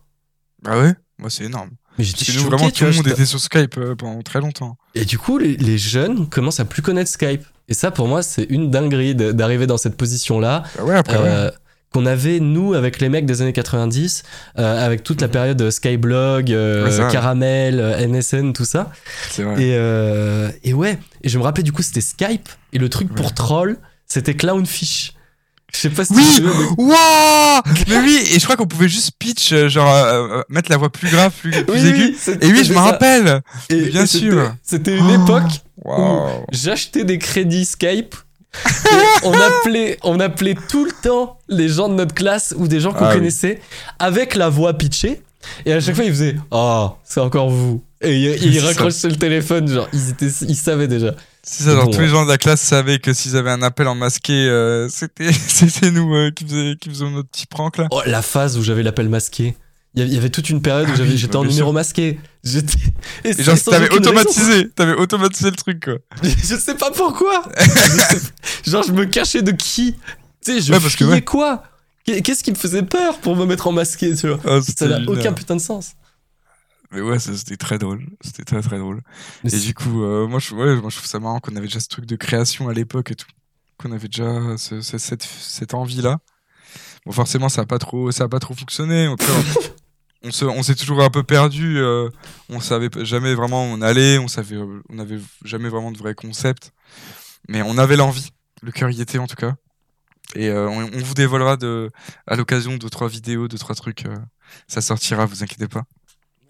Ah ouais Moi, c'est énorme. Mais j'étais choqué, vraiment, tout le monde était sur Skype euh, pendant très longtemps. Et du coup, les, les jeunes commencent à plus connaître Skype. Et ça, pour moi, c'est une dinguerie d'arriver dans cette position-là. Bah ouais, après, ouais. Euh, qu'on avait nous avec les mecs des années 90 euh, avec toute la période euh, Skyblog euh, Ouais. Caramel euh, MSN tout ça C'est vrai. et, euh, et ouais et je me rappelais du coup c'était Skype et le truc pour troll c'était Clownfish je sais pas si Oui tu mais- Waouh Mais oui, et je crois qu'on pouvait juste pitch, euh, genre euh, euh, mettre la voix plus grave, plus, plus Oui, aiguë. oui, Et oui, je me rappelle. Et- bien et sûr. c'était une Oh. époque Waouh. j'achetais des crédits Skype. et on appelait, on appelait tout le temps les gens de notre classe ou des gens qu'on Ah oui. connaissait avec la voix pitchée. Et à chaque fois, ils faisaient Ah, c'est encore vous. Et ils, ça. raccrochaient le téléphone, genre, ils, étaient, ils savaient déjà. C'est ça, genre tous les gens de la classe savaient que s'ils avaient un appel en masqué, euh, c'était nous euh, qui, faisions, qui faisions notre petit prank là. Oh, la phase où j'avais l'appel masqué. Il y avait- toute une période où Ah j'avais- j'étais bah, en numéro sûr. masqué. J'étais. Et Et genre t'avais automatisé, t'avais automatisé le truc quoi. Je sais pas pourquoi. Genre, je me cachais de qui? Tu sais, je Ouais, parce que fuyais ouais. quoi? Qu'est- Qu'est-ce qui me faisait peur pour me mettre en masqué, tu vois? Ah, Ça n'a aucun putain de sens. Mais ouais, c'était très drôle. C'était très très drôle. Mais Et du coup, euh, moi, je, ouais, moi je trouve ça marrant qu'on avait déjà ce truc de création à l'époque et tout. Qu'on avait déjà ce- ce- cette, cette envie-là. Bon, forcément, ça a pas trop, ça a pas trop fonctionné. On, on se- on s'est toujours un peu perdu. euh, on savait jamais vraiment où on allait. On savait, euh, on avait jamais vraiment de vrai concept. Mais on avait l'envie. Le cœur y était en tout cas. Et euh, on, on vous dévoilera de, à l'occasion de trois vidéos, de trois trucs. ça sortira, vous inquiétez pas.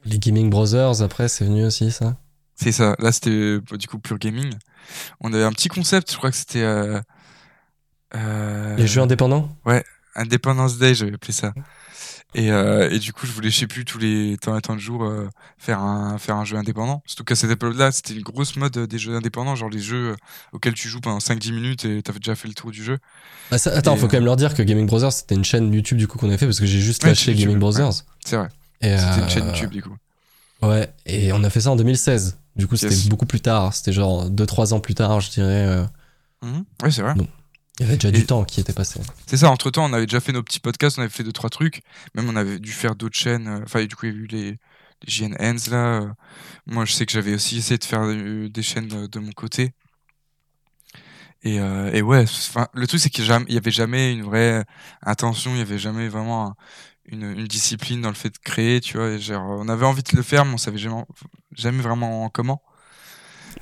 Les Gaming Brothers, après, c'est venu aussi, ça? C'est ça. Là, c'était euh, du coup pure gaming. On avait un petit concept, je crois que c'était euh, euh, Les jeux indépendants? Independence Day, j'avais appelé ça. Et, euh, et du coup, je voulais, je sais plus, tous les temps et temps de jours, euh, faire, un, faire un jeu indépendant. Surtout qu'à cette époque-là, c'était une grosse mode des jeux indépendants, genre les jeux auxquels tu joues pendant 5-10 minutes et t'avais déjà fait le tour du jeu. Ah, ça- Attends, Et, faut euh, quand même leur dire que Gaming Brothers, c'était une chaîne YouTube du coup qu'on a fait parce que j'ai juste Ouais, lâché YouTube, Gaming ouais. Brothers. C'est vrai. C'était euh, une chaîne YouTube, du coup. Ouais, et on a fait ça en 2016. Du coup, c'était Yes. beaucoup plus tard. C'était genre 2-3 ans plus tard, je dirais. euh, Mhm. Ouais, c'est vrai. Il y avait déjà Et- du temps qui était passé. C'est ça, entre temps, on avait déjà fait nos petits podcasts, on avait fait deux, trois trucs. Même on avait dû faire d'autres chaînes. euh, Enfin, du coup, il y a eu les, les JN Hands là. euh. Moi, je sais que j'avais aussi essayé de faire euh, des chaînes de, de mon côté. Et, euh, et ouais, le truc, c'est qu'il n'y avait jamais une vraie intention, il n'y avait jamais vraiment une, une discipline dans le fait de créer, tu vois. et genre, on avait envie de le faire, mais on savait jamais, jamais vraiment comment.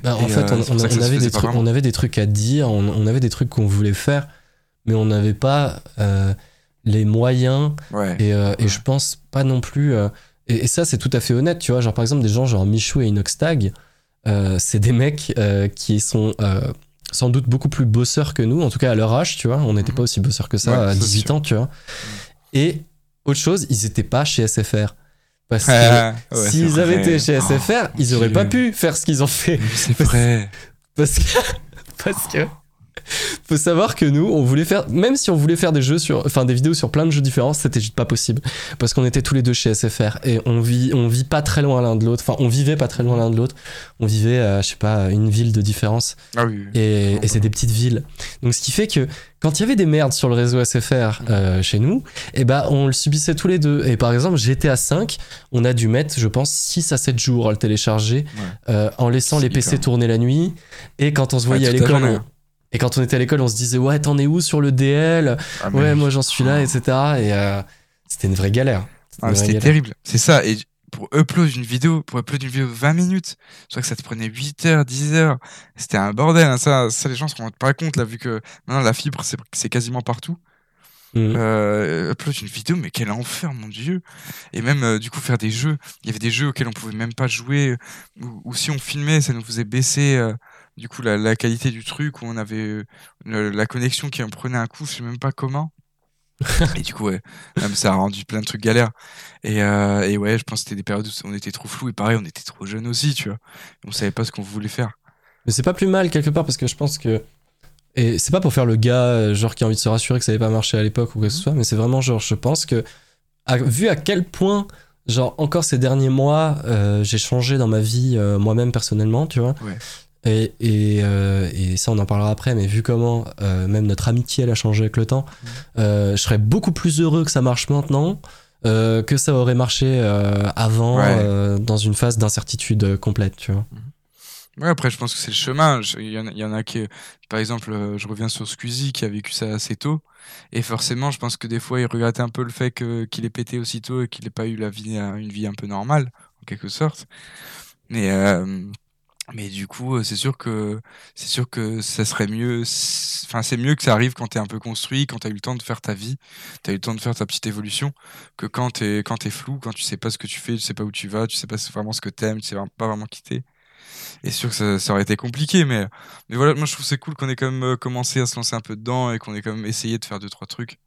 Bah, en fait, euh, on, avait des trucs, vraiment. on avait des trucs à dire, on, avait des trucs qu'on voulait faire, mais on n'avait pas euh, les moyens Ouais. et, euh, et je pense pas non plus. euh, et, et ça, c'est tout à fait honnête, tu vois. Genre, par exemple, des gens genre Michou et Inoxtag, c'est des mecs qui sont sans doute beaucoup plus bosseurs que nous, en tout cas à leur âge, tu vois. On n'était Mhm. pas aussi bosseurs que ça Ouais, à ça, c'est 18 sûr. ans, tu vois. Et autre chose, ils étaient pas chez SFR. Parce que Ah, ouais, s'ils avaient été chez SFR, Oh, ils auraient mon pas pu faire ce qu'ils ont fait. C'est vrai. Parce que, parce que, faut savoir que nous, on voulait faire, même si on voulait faire des jeux sur, enfin des vidéos sur plein de jeux différents, c'était juste pas possible. Parce qu'on était tous les deux chez SFR et on vit, on vit pas très loin l'un de l'autre. Enfin, on vivait pas très loin l'un de l'autre. On vivait, à, je sais pas, une ville de différence. Ah oui. Et, c'est des petites villes. Donc, ce qui fait que quand il y avait des merdes sur le réseau SFR euh, chez nous, et ben on le subissait tous les deux. Et par exemple, GTA 5, on a dû mettre, je pense, 6 à 7 jours à le télécharger Ouais. euh, en laissant les PC hyper. tourner la nuit. Et quand on se voyait Ouais, à l'école, hein. Et quand on était à l'école, on se disait ouais, t'en es où sur le DL Ah, Ouais, moi j'en suis là, etc. Et euh, c'était une vraie galère. C'était Ah, vraie terrible. C'est ça. Et pour upload une vidéo, pour upload une vidéo de 20 minutes, je crois que ça te prenait 8 heures, 10 heures. C'était un bordel. hein. Ça, ça, les gens se rendent pas compte, là, vu que maintenant la fibre, c'est quasiment partout. Euh, upload une vidéo, mais quel enfer, mon dieu. Et même, euh, du coup, faire des jeux. Il y avait des jeux auxquels on pouvait même pas jouer. Ou, si on filmait, ça nous faisait baisser, du coup, la, la qualité du truc, où on avait euh, le- la connexion qui en prenait un coup, je sais même pas comment. et du coup, ouais, même ça a rendu plein de trucs galères. Et, euh, et ouais, je pense que c'était des périodes où on était trop flou. Et pareil, on était trop jeunes aussi, tu vois. On savait pas ce qu'on voulait faire. Mais c'est pas plus mal quelque part parce que je pense que. Et c'est pas pour faire le gars euh, genre qui a envie de se rassurer que ça n'avait pas marché à l'époque ou quoi que Mhm. ce soit, mais c'est vraiment genre, je pense que, à- vu à quel point, genre encore ces derniers mois, euh, j'ai changé dans ma vie euh, moi-même personnellement, tu vois. Ouais. Et, et, euh, et ça, on en parlera après, mais vu comment euh, même notre amitié elle a changé avec le temps, euh, je serais beaucoup plus heureux que ça marche maintenant. que ça aurait marché avant Ouais. dans une phase d'incertitude complète, tu vois. Ouais, après, je pense que c'est le chemin. Il y, en a- il y en a qui, par exemple, je reviens sur Squeezie qui a vécu ça assez tôt. Et forcément, je pense que des fois, il regrette un peu le fait qu'il ait pété aussitôt et qu'il n'ait pas eu la vie, une vie un peu normale, en quelque sorte. Mais, mais du coup, euh, c'est sûr que, c'est sûr que ça serait mieux, enfin, c'est mieux que ça arrive quand t'es un peu construit, quand t'as eu le temps de faire ta vie, t'as eu le temps de faire ta petite évolution, que quand t'es, quand t'es flou, quand tu sais pas ce que tu fais, tu sais pas où tu vas, tu sais pas vraiment ce que t'aimes, tu sais pas vraiment qui t'es. Et sûr que ça, aurait été compliqué, mais, mais voilà, moi je trouve c'est cool qu'on ait quand même euh, commencé à se lancer un peu dedans et qu'on ait quand même essayé de faire deux, trois trucs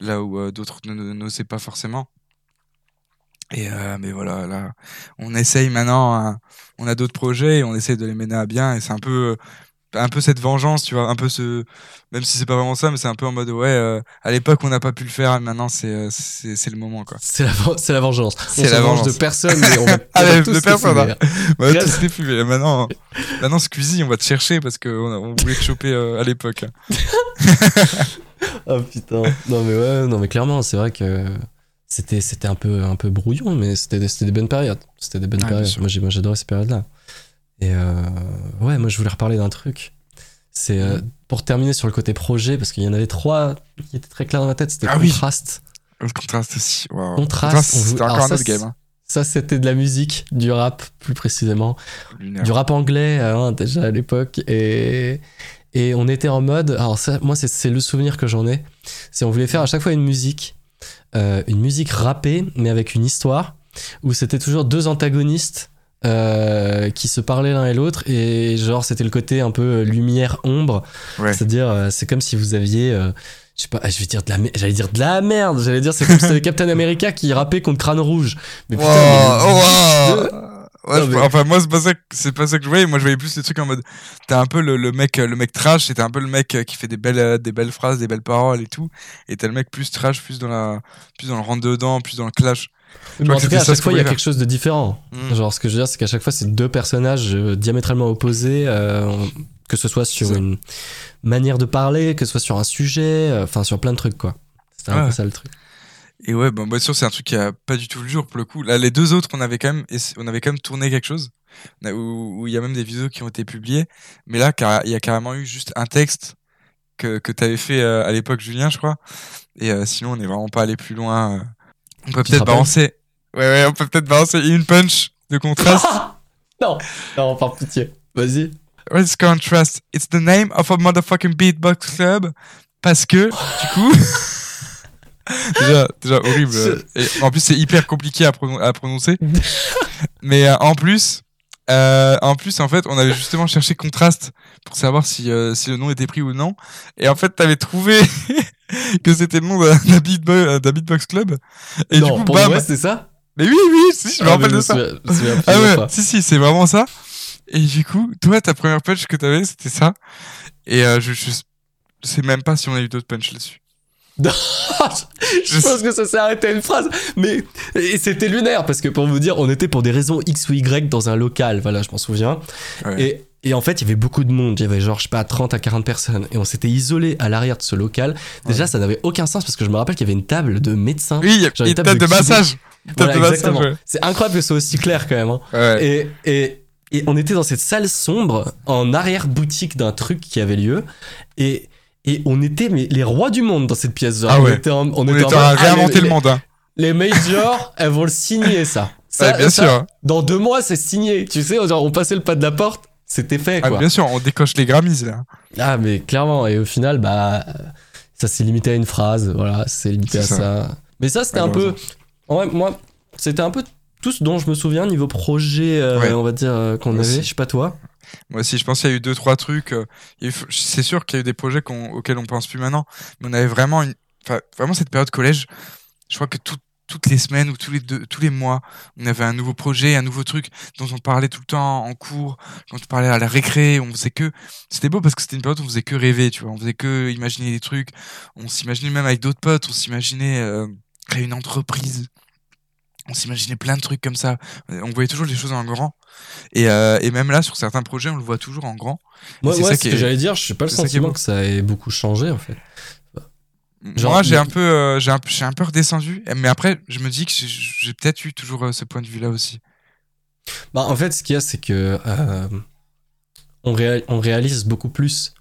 là où euh, d'autres n'osaient pas forcément. Et euh, mais voilà, là, on essaye maintenant, hein, on a d'autres projets et on essaye de les mener à bien et c'est un peu, un peu cette vengeance, tu vois, un peu ce, même si c'est pas vraiment ça, mais c'est un peu en mode ouais, euh, à l'époque on n'a pas pu le faire, maintenant c'est, euh, c'est, c'est le moment quoi. C'est la, c'est la vengeance. C'est la venge vengeance. de personne, mais on va, Ah, on va mais tous de personne, fumer. hein. On va tous les fumer. Maintenant, maintenant Squeezie, on va te chercher parce qu'on on voulait te choper euh, à l'époque. Oh putain. Non mais ouais, non mais clairement, c'est vrai que c'était c'était un peu un peu brouillon, mais c'était des- c'était des bonnes périodes. C'était des bonnes périodes. Moi j'ai j'adorais ces périodes-là. Et euh, ouais, moi je voulais reparler d'un truc. C'est euh, Mhm. pour terminer sur le côté projet parce qu'il y en avait trois qui étaient très clairs dans ma tête. C'était Ah oui. contraste. Le contraste aussi. Wow. Contraste, on c'était encore un ça, autre game. Hein. Ça c'était de la musique, du rap plus précisément. Lunaire. du rap anglais hein, déjà à l'époque et et on était en mode alors ça moi c'est c'est le souvenir que j'en ai c'est on voulait faire à chaque fois une musique euh, une musique rappée mais avec une histoire où c'était toujours deux antagonistes euh, qui se parlaient l'un et l'autre et genre c'était le côté un peu lumière ombre Ouais. c'est-à-dire euh, c'est comme si vous aviez euh, je sais pas, je vais dire de la merde, j'allais dire de la merde, j'allais dire c'est comme si c'était Captain America qui rappait contre Crâne Rouge. Mais Wow, putain, mais- wow. Ouais, Non, je- mais- Enfin, moi, c'est pas ça que, c'est pas ça que je voyais. Moi, je voyais plus les trucs en mode, t'es un peu le, le mec, le mec trash, et t'es un peu le mec euh, qui fait des belles, euh, des belles phrases, des belles paroles et tout. Et t'as le mec plus trash, plus dans la, plus dans le rentre dedans, plus dans le clash. Mais en tout cas, à chaque fois, il y a quelque chose de différent. Mm. Genre, ce que je veux dire, c'est qu'à chaque fois, c'est deux personnages euh, diamétralement opposés, euh, que ce soit sur une manière de parler, que ce soit sur un sujet, euh, enfin, sur plein de trucs, quoi. C'était un Ouais. peu ça le truc. Et ouais, bon, bien sûr, c'est un truc qui a pas du tout le jour pour le coup. Là, les deux autres, on avait quand même, on avait quand même tourné quelque chose. Où il y a même des vidéos qui ont été publiées. Mais là, il y a carrément eu juste un texte que, que t'avais fait euh, à l'époque, Julien, je crois. Et euh, sinon, on n'est vraiment pas allé plus loin. euh. On peut Tu peut-être balancer. Ouais, ouais, on peut peut-être balancer une punch de contraste. non, non, par pitié. Vas-y. What's contrast? It's the name of a motherfucking beatbox club. Parce que, du coup. déjà, déjà horrible. Et en plus, c'est hyper compliqué à, pronon- à prononcer. Mais euh, en plus, euh, en plus, en fait, on avait justement cherché contraste pour savoir si, euh, si le nom était pris ou non. Et en fait, t'avais trouvé que c'était le nom d'un d'un beatbo- d'un beatbox club. Et non, du coup, pour bam. c'est ça? Mais oui, oui, si, je me Ah, rappelle de ça. Ah ouais, si, si, c'est vraiment ça. Et du coup, toi, ta première punch que t'avais, c'était ça. Et euh, je, je, je sais même pas si on a eu d'autres punch là-dessus. je pense que ça s'est arrêté à une phrase. Mais c'était lunaire parce que pour vous dire, on était pour des raisons X ou Y dans un local. Voilà, je m'en souviens. Ouais. Et, et en fait, il y avait beaucoup de monde. Il y avait genre, je sais pas, 30 à 40 personnes. Et on s'était isolé à l'arrière de ce local. Déjà, Ouais. ça n'avait aucun sens parce que je me rappelle qu'il y avait une table de médecins. Oui, il y a Genre une une table table de de massage. Une table Voilà, de massage, exactement. ouais. C'est incroyable que ce soit aussi clair quand même. hein. Et, et on était dans cette salle sombre en arrière-boutique d'un truc qui avait lieu. Et, et on était mais, les rois du monde dans cette pièce. Genre, Ah on ouais. était en, on On était en était à ah, réinventer les, le monde. Hein. Les, les majors, elles vont le signer ça. Ça, Ouais, bien ça, sûr. Dans deux mois, c'est signé. Tu sais, genre, on passait le pas de la porte. C'était fait, Ah, quoi. bien sûr, on décoche les Grammys là. Ah, mais clairement, et au final, bah, ça s'est limité à une phrase, voilà, c'est limité à ça. Mais ça, c'était un peu. En vrai, moi, c'était un peu tout ce dont je me souviens niveau projet, euh, Ouais. on va dire, euh, qu'on avait. Je sais pas toi. Moi aussi, je pense qu'il y a eu deux, trois trucs. euh, C'est sûr qu'il y a eu des projets auxquels on pense plus maintenant. Mais on avait vraiment vraiment cette période collège. Je crois que tout- toutes les semaines ou tous les, tous les mois, on avait un nouveau projet, un nouveau truc dont on parlait tout le temps en cours, quand on parlait à la récré, on faisait que. C'était beau parce que c'était une période où on faisait que rêver, tu vois. On faisait que imaginer des trucs. On s'imaginait même avec d'autres potes, on s'imaginait euh, créer une entreprise. On s'imaginait plein de trucs comme ça. Euh, On voyait toujours les choses en grand. Et, euh, et même là, sur certains projets, on le voit toujours en grand. Moi, ça ce que j'allais dire, je sais pas le ça sentiment que ça ait beaucoup changé, en fait. Genre, Moi, j'ai mais- un peu, euh, j'ai un, j'ai un peu redescendu. Mais après, je me dis que j'ai- j'ai peut-être eu toujours euh, ce point de vue-là aussi. Bah, en fait, ce qu'il y a, c'est que. euh, on, réa- on réalise beaucoup plus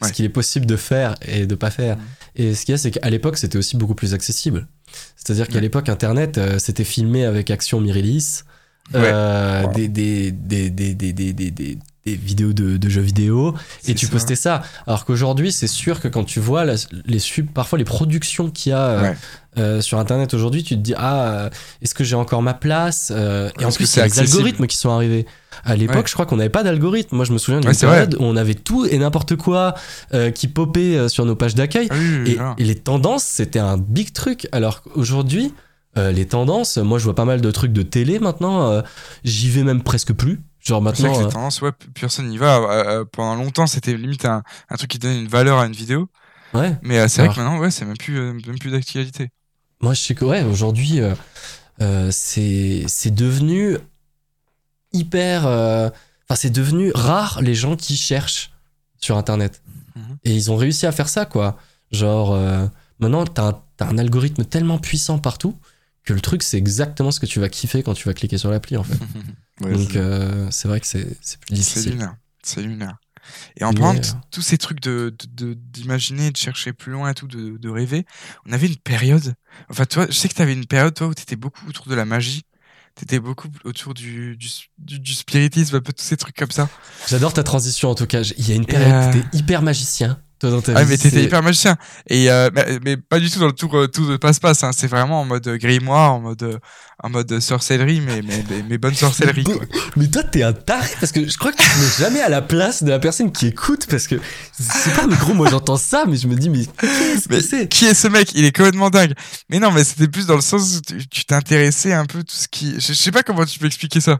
Ouais. ce qu'il est possible de faire et de pas faire. Mhm. Et ce qu'il y a, c'est qu'à l'époque, c'était aussi beaucoup plus accessible. C'est-à-dire qu'à Ouais. l'époque, Internet, euh, c'était filmé avec Action Mirilis, euh, Ouais. des, des, des, des, des, vidéos de, de jeux vidéo, et tu ça. postais ça. Alors qu'aujourd'hui, c'est sûr que quand tu vois la- les sub, parfois les productions qu'il y a euh, Ouais. euh, sur Internet aujourd'hui, tu te dis ah, euh, est-ce que j'ai encore ma place Euh, Et en plus, que il y a c'est les algorithmes qui sont arrivés. À l'époque, Ouais. je crois qu'on n'avait pas d'algorithme. Moi, je me souviens d'une Ouais, période où on avait tout et n'importe quoi euh, qui popait euh, sur nos pages d'accueil. Ah oui, Et, et les tendances, c'était un big truc. Alors qu'aujourd'hui, euh, les tendances, moi je vois pas mal de trucs de télé maintenant. euh, J'y vais même presque plus. Genre C'est vrai maintenant. que euh, les tendances, ouais, personne n'y va. Euh, euh, pendant longtemps, c'était limite un, un truc qui donnait une valeur à une vidéo. ouais. Mais euh, c'est vrai que maintenant, ouais, c'est même plus, euh, même plus d'actualité. Moi je sais que ouais, aujourd'hui, euh, euh, c'est c'est devenu hyper. euh, Enfin, c'est devenu rare les gens qui cherchent sur Internet. Mhm. Et ils ont réussi à faire ça, quoi. Genre, euh, maintenant, t'as un, t'as un algorithme tellement puissant partout que le truc, c'est exactement ce que tu vas kiffer quand tu vas cliquer sur l'appli, en fait. Ouais, Donc c'est- euh, c'est vrai que c'est c'est plus c'est difficile. lunaire. C'est lunaire. Et en parlant de euh, tous ces trucs de de- d'imaginer, de, chercher plus loin et tout, de, de rêver, on avait une période. Enfin, toi, je sais que tu avais une période, toi, où tu étais beaucoup autour de la magie. Tu étais beaucoup autour du, du, du, du spiritisme, un peu tous ces trucs comme ça. J'adore ta transition en tout cas. Il y a une période euh, où t'étais hyper magicien. Toi dans ta Ah, vie. mais t'étais hyper magicien. Et euh, mais, mais pas du tout dans le tour, euh, tour de passe-passe. Hein. C'est vraiment en mode grimoire, en mode, euh, en mode sorcellerie, mais, mais, mais, mais bonne sorcellerie. Mais, Quoi. mais toi t'es un taré parce que je crois que tu te mets jamais à la place de la personne qui écoute parce que c'est pas mais gros moi j'entends ça mais je me dis mais qu'est-ce que Mais c'est? qui est ce mec? Il est complètement dingue. Mais non, mais c'était plus dans le sens où tu t'intéressais un peu tout ce qui. Je, je sais pas comment tu peux expliquer ça.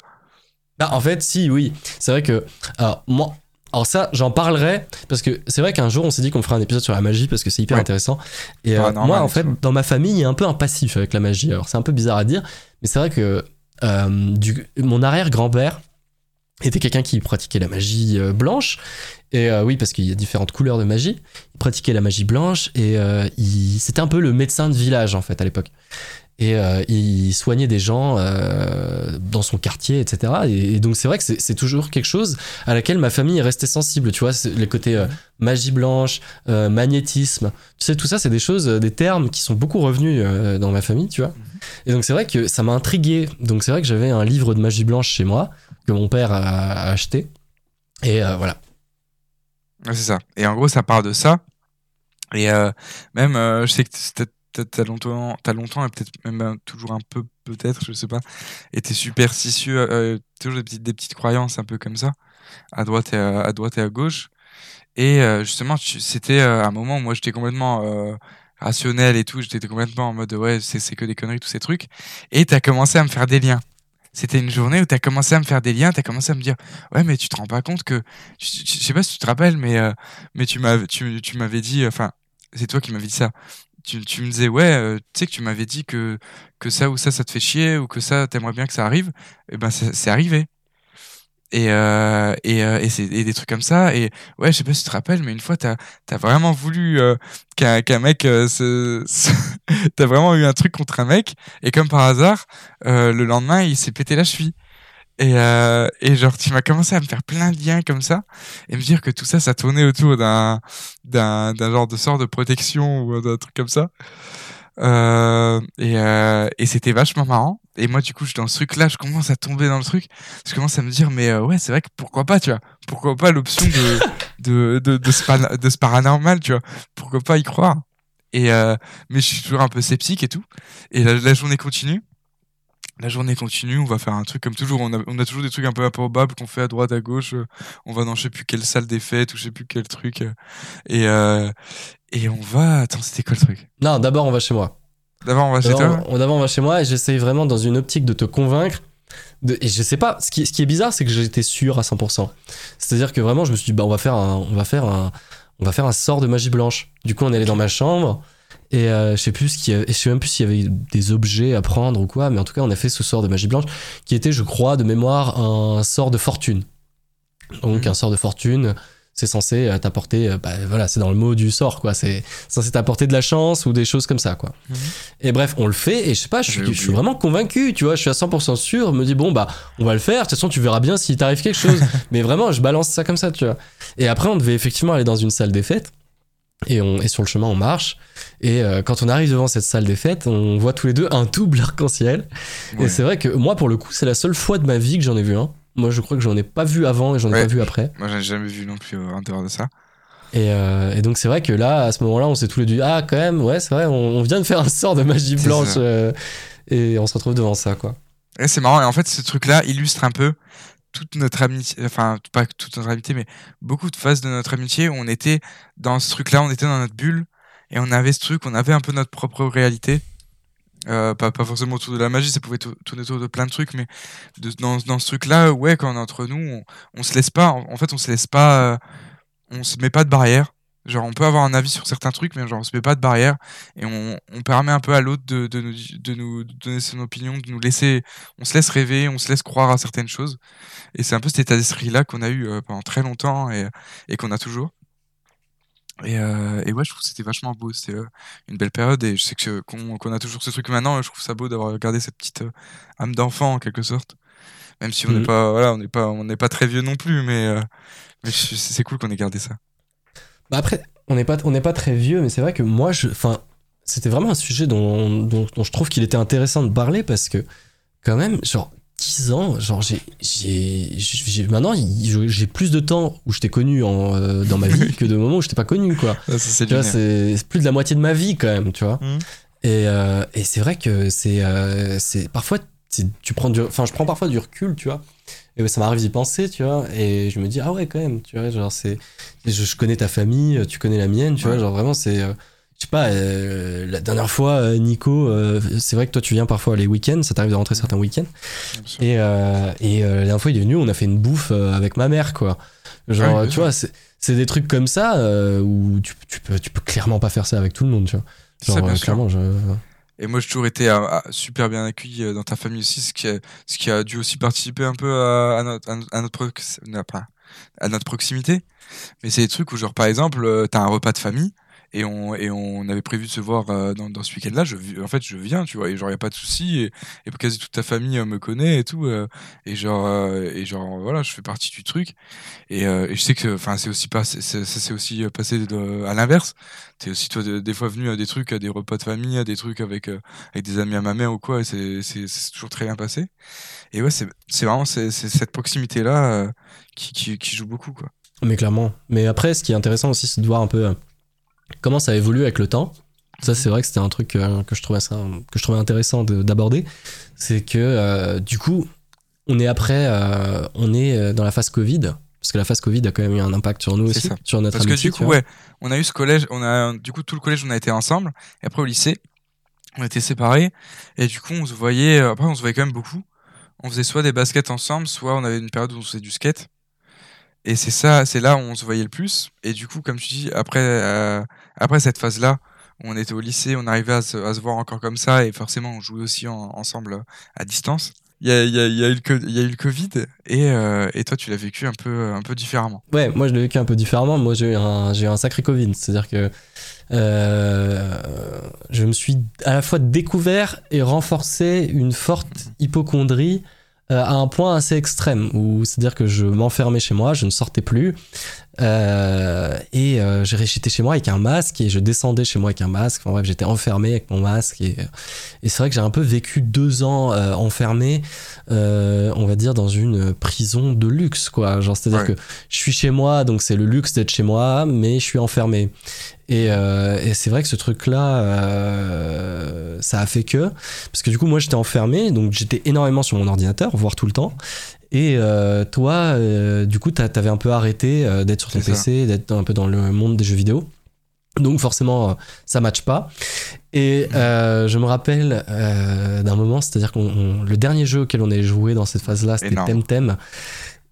Bah, en fait, si, oui. C'est vrai que. Alors, moi. Alors, ça, j'en parlerai. Parce que c'est vrai qu'un jour, on s'est dit qu'on ferait un épisode sur la magie. Parce que c'est hyper Ouais. intéressant. Et euh, moi, en fait, dans ma famille, il y a un peu un passif avec la magie. Alors, c'est un peu bizarre à dire. Mais c'est vrai que. euh, du, mon arrière-grand-père était quelqu'un qui pratiquait la magie euh, blanche. Et oui, parce qu'il y a différentes couleurs de magie. Il pratiquait la magie blanche et il, c'était un peu le médecin de village, en fait, à l'époque. Et euh, il soignait des gens euh, dans son quartier, etc. Et, et donc, c'est vrai que c'est, toujours quelque chose à laquelle ma famille est restée sensible. Tu vois, les côtés euh, magie blanche, magnétisme. Tu sais, tout ça, c'est des choses, des termes qui sont beaucoup revenus dans ma famille, tu vois. Et donc, c'est vrai que ça m'a intrigué. Donc, c'est vrai que j'avais un livre de magie blanche chez moi que mon père a, a acheté. Et voilà. C'est ça. Et en gros, ça part de ça. Et même, je sais que t'as- longtemps, t'as longtemps, et peut-être même euh, toujours un peu, peut-être, je sais pas, été superstitieux, euh, toujours des petites, des petites croyances un peu comme ça, à droite et à, droite et à gauche. Et euh, justement, tu- c'était euh, un moment où moi j'étais complètement euh, rationnel et tout, j'étais complètement en mode ouais, c'est que des conneries, tous ces trucs. Et t'as commencé à me faire des liens. C'était une journée où t'as commencé à me faire des liens, t'as commencé à me dire ouais, mais tu te rends pas compte que, je, je- je sais pas si tu te rappelles, mais euh, mais tu m'avais tu, tu dit, enfin, c'est toi qui m'avais dit ça. Tu, tu me disais ouais, euh, tu sais que tu m'avais dit que que ça ou ça ça te fait chier ou que ça t'aimerais bien que ça arrive. Et ben c'est arrivé. Et, euh, et, euh, et, et des trucs comme ça. Et ouais, je sais pas si tu te rappelles, mais une fois, t'as as vraiment voulu qu'un qu'un mec t'as vraiment eu un truc contre un mec. Et comme par hasard, le lendemain, il s'est pété la cheville. Et, euh, et genre, tu m'as commencé à me faire plein de liens comme ça. Et me dire que tout ça, ça tournait autour d'un d'un d'un genre de sort de protection ou d'un truc comme ça. Euh, et euh, et c'était vachement marrant. Et moi, du coup, je suis dans ce truc-là, je commence à tomber dans le truc. Je commence à me dire, mais euh, ouais, c'est vrai que pourquoi pas, tu vois. Pourquoi pas l'option de, de, de, de, ce pana- de ce paranormal, tu vois. Pourquoi pas y croire. Et euh, mais je suis toujours un peu sceptique et tout. Et la, la journée continue. La journée continue, on va faire un truc comme toujours. On a, on a toujours des trucs un peu improbables qu'on fait à droite, à gauche. Euh, On va dans je sais plus quelle salle des fêtes ou je sais plus quel truc. euh, Et, euh, et on va. Attends, c'était quoi le truc? Non, d'abord, on va chez moi. D'abord, on va chez toi? d'abord, on va chez moi et j'essaye vraiment dans une optique de te convaincre. De, et je sais pas, ce qui, ce qui est bizarre, c'est que j'étais sûr à 100%. C'est-à-dire que vraiment, je me suis dit, bah, on va faire un, on va faire un, on va faire un sort de magie blanche. Du coup, on est allé dans ma chambre et euh, je sais plus ce qu'il y avait- je sais même plus s'il y avait des objets à prendre ou quoi, mais en tout cas, on a fait ce sort de magie blanche qui était, je crois, de mémoire, un sort de fortune. Donc, Mhm. un sort de fortune, c'est censé euh, t'apporter, euh, bah, voilà, c'est dans le mot du sort, quoi. C'est censé t'apporter de la chance ou des choses comme ça, quoi. Mhm. Et bref, on le fait, et je sais pas, je suis, je suis oublié. vraiment convaincu, tu vois, je suis à 100% sûr, je me dis, bon, bah, on va le faire, de toute façon, tu verras bien s'il t'arrive quelque chose. Mais vraiment, je balance ça comme ça, tu vois. Et après, on devait effectivement aller dans une salle des fêtes. Et, on, et sur le chemin, on marche. Et euh, quand on arrive devant cette salle des fêtes, on voit tous les deux un double arc-en-ciel. Ouais. Et c'est vrai que moi, pour le coup, c'est la seule fois de ma vie que j'en ai vu un. Moi, je crois que j'en ai pas vu avant et j'en ai Ouais. pas vu après. Moi, j'en ai jamais vu non plus euh, en dehors de ça. Et, euh, et donc, c'est vrai que là, à ce moment-là, on s'est tous les deux dit Ah, quand même, ouais, c'est vrai, on, on vient de faire un sort de magie blanche. euh, et on se retrouve devant ça, quoi. Et c'est marrant. Et en fait, ce truc-là illustre un peu toute notre amitié. Enfin, pas toute notre amitié, mais beaucoup de phases de notre amitié où on était dans ce truc-là, on était dans notre bulle et on avait ce truc, on avait un peu notre propre réalité. Euh, pas, pas forcément autour de la magie, ça pouvait tou- tourner autour de plein de trucs, mais dans, dans ce truc-là, ouais, quand on est entre nous, on, on se laisse pas, en, en fait, on se laisse pas, euh, on se met pas de barrière. Genre, on peut avoir un avis sur certains trucs, mais genre, on se met pas de barrière et on, on permet un peu à l'autre de, de, nous, de nous donner son opinion, de nous laisser, on se laisse rêver, on se laisse croire à certaines choses. Et c'est un peu cet état d'esprit-là qu'on a eu euh, pendant très longtemps et, et qu'on a toujours. Et, euh, et ouais, je trouve que c'était vachement beau. C'était euh, une belle période et je sais que qu'on qu'on a toujours ce truc maintenant. Je trouve ça beau d'avoir gardé cette petite euh, âme d'enfant en quelque sorte. Même si on n'est Mhm. pas, voilà, on n'est pas, on n'est pas très vieux non plus, mais, c'est cool qu'on ait gardé ça. Bah après, on n'est pas, on n'est pas très vieux, mais c'est vrai que moi, je, enfin, c'était vraiment un sujet dont, dont, dont je trouve qu'il était intéressant de parler parce que, quand même, genre, 10 ans, genre, j'ai, j'ai, j'ai- maintenant, j'ai plus de temps où je t'ai connu en, euh, dans ma vie que de moments où je t'ai pas connu, quoi. C'est Tu vois, lunaire. c'est c'est plus de la moitié de ma vie, quand même, tu vois. Mhm. Et, euh, et c'est vrai que c'est, euh, c'est, parfois, tu prends du, enfin, je prends parfois du recul, tu vois. Et ça m'arrive d'y penser, tu vois. Et je me dis, ah ouais, quand même, tu vois, genre, c'est. Je, je connais ta famille, tu connais la mienne, tu Ouais. vois, genre vraiment, c'est. euh, je sais pas, euh, la dernière fois, euh, Nico, c'est vrai que toi, tu viens parfois les week-ends, ça t'arrive de rentrer certains week-ends. Et, et la dernière fois, il est venu, on a fait une bouffe avec ma mère, quoi. Genre, Ouais, tu vois, c'est des trucs comme ça où tu, tu, peux, tu peux clairement pas faire ça avec tout le monde, tu vois. Genre, clairement, je. Et moi, j'ai toujours été euh, ah, super bien accueilli euh, dans ta famille aussi, ce qui a, dû aussi participer un peu à, notre, à notre proximité. Mais c'est des trucs où, genre, par exemple, euh, t'as un repas de famille et on, et on avait prévu de se voir euh, dans, dans ce week-end-là. En fait, je viens, tu vois, et genre, y a pas de souci. Et, et quasi toute ta famille euh, me connaît et tout. euh, et genre, et genre, voilà, je fais partie du truc. Et, je sais que, c'est aussi pas, ça s'est aussi passé à l'inverse. T'es aussi, toi, de- des fois venu à des trucs, à des repas de famille, à des trucs avec, avec des amis à ma mère ou quoi, et c'est, toujours très bien passé. Et ouais, c'est, vraiment c'est cette proximité-là qui, qui, qui joue beaucoup, quoi. Mais clairement. Mais après, ce qui est intéressant aussi, c'est de voir un peu comment ça évolue avec le temps. Ça, c'est vrai que c'était un truc euh, que je trouvais, ça, que je trouvais intéressant de- d'aborder. C'est que, euh, du coup, on est après, euh, on est dans la phase Covid. Parce que la phase Covid a quand même eu un impact sur nous aussi, ça. sur notre Parce que du coup, ouais, on a eu ce collège, on a, du coup, tout le collège, on a été ensemble. Et après, au lycée, on était séparés. Et du coup, on se voyait, après, on se voyait quand même beaucoup. On faisait soit des baskets ensemble, soit on avait une période où on faisait du skate. Et c'est ça, c'est là où on se voyait le plus. Et du coup, comme tu dis, après, euh, après cette phase-là, on était au lycée, on arrivait à se, voir encore comme ça, et forcément, on jouait aussi en- ensemble à distance. Il y a, eu le Covid, et, euh, toi, tu l'as vécu un peu, différemment. Ouais, moi je l'ai vécu un peu différemment. Moi j'ai eu un, sacré Covid. C'est-à-dire que euh, je me suis à la fois découvert et renforcé une forte hypochondrie à un point assez extrême. Où c'est-à-dire que je m'enfermais chez moi, je ne sortais plus. Euh, et euh, j'étais chez moi avec un masque et je descendais chez moi avec un masque. Enfin bref, j'étais enfermé avec mon masque. Et, et c'est vrai que j'ai un peu vécu deux ans euh, enfermé, euh, on va dire, dans une prison de luxe, quoi. Genre, c'est-à-dire Ouais. que je suis chez moi, donc c'est le luxe d'être chez moi, mais je suis enfermé. Et, euh, et c'est vrai que ce truc-là, euh, ça a fait que, parce que du coup, moi, j'étais enfermé, donc j'étais énormément sur mon ordinateur, voire tout le temps. Et euh, toi, euh, du coup, t'a- t'avais un peu arrêté euh, d'être sur ton. PC, d'être un peu dans le monde des jeux vidéo. Donc forcément, ça matche pas. Et je me rappelle d'un moment, c'est-à-dire on- le dernier jeu auquel on avait joué dans cette phase-là, c'était. Temtem.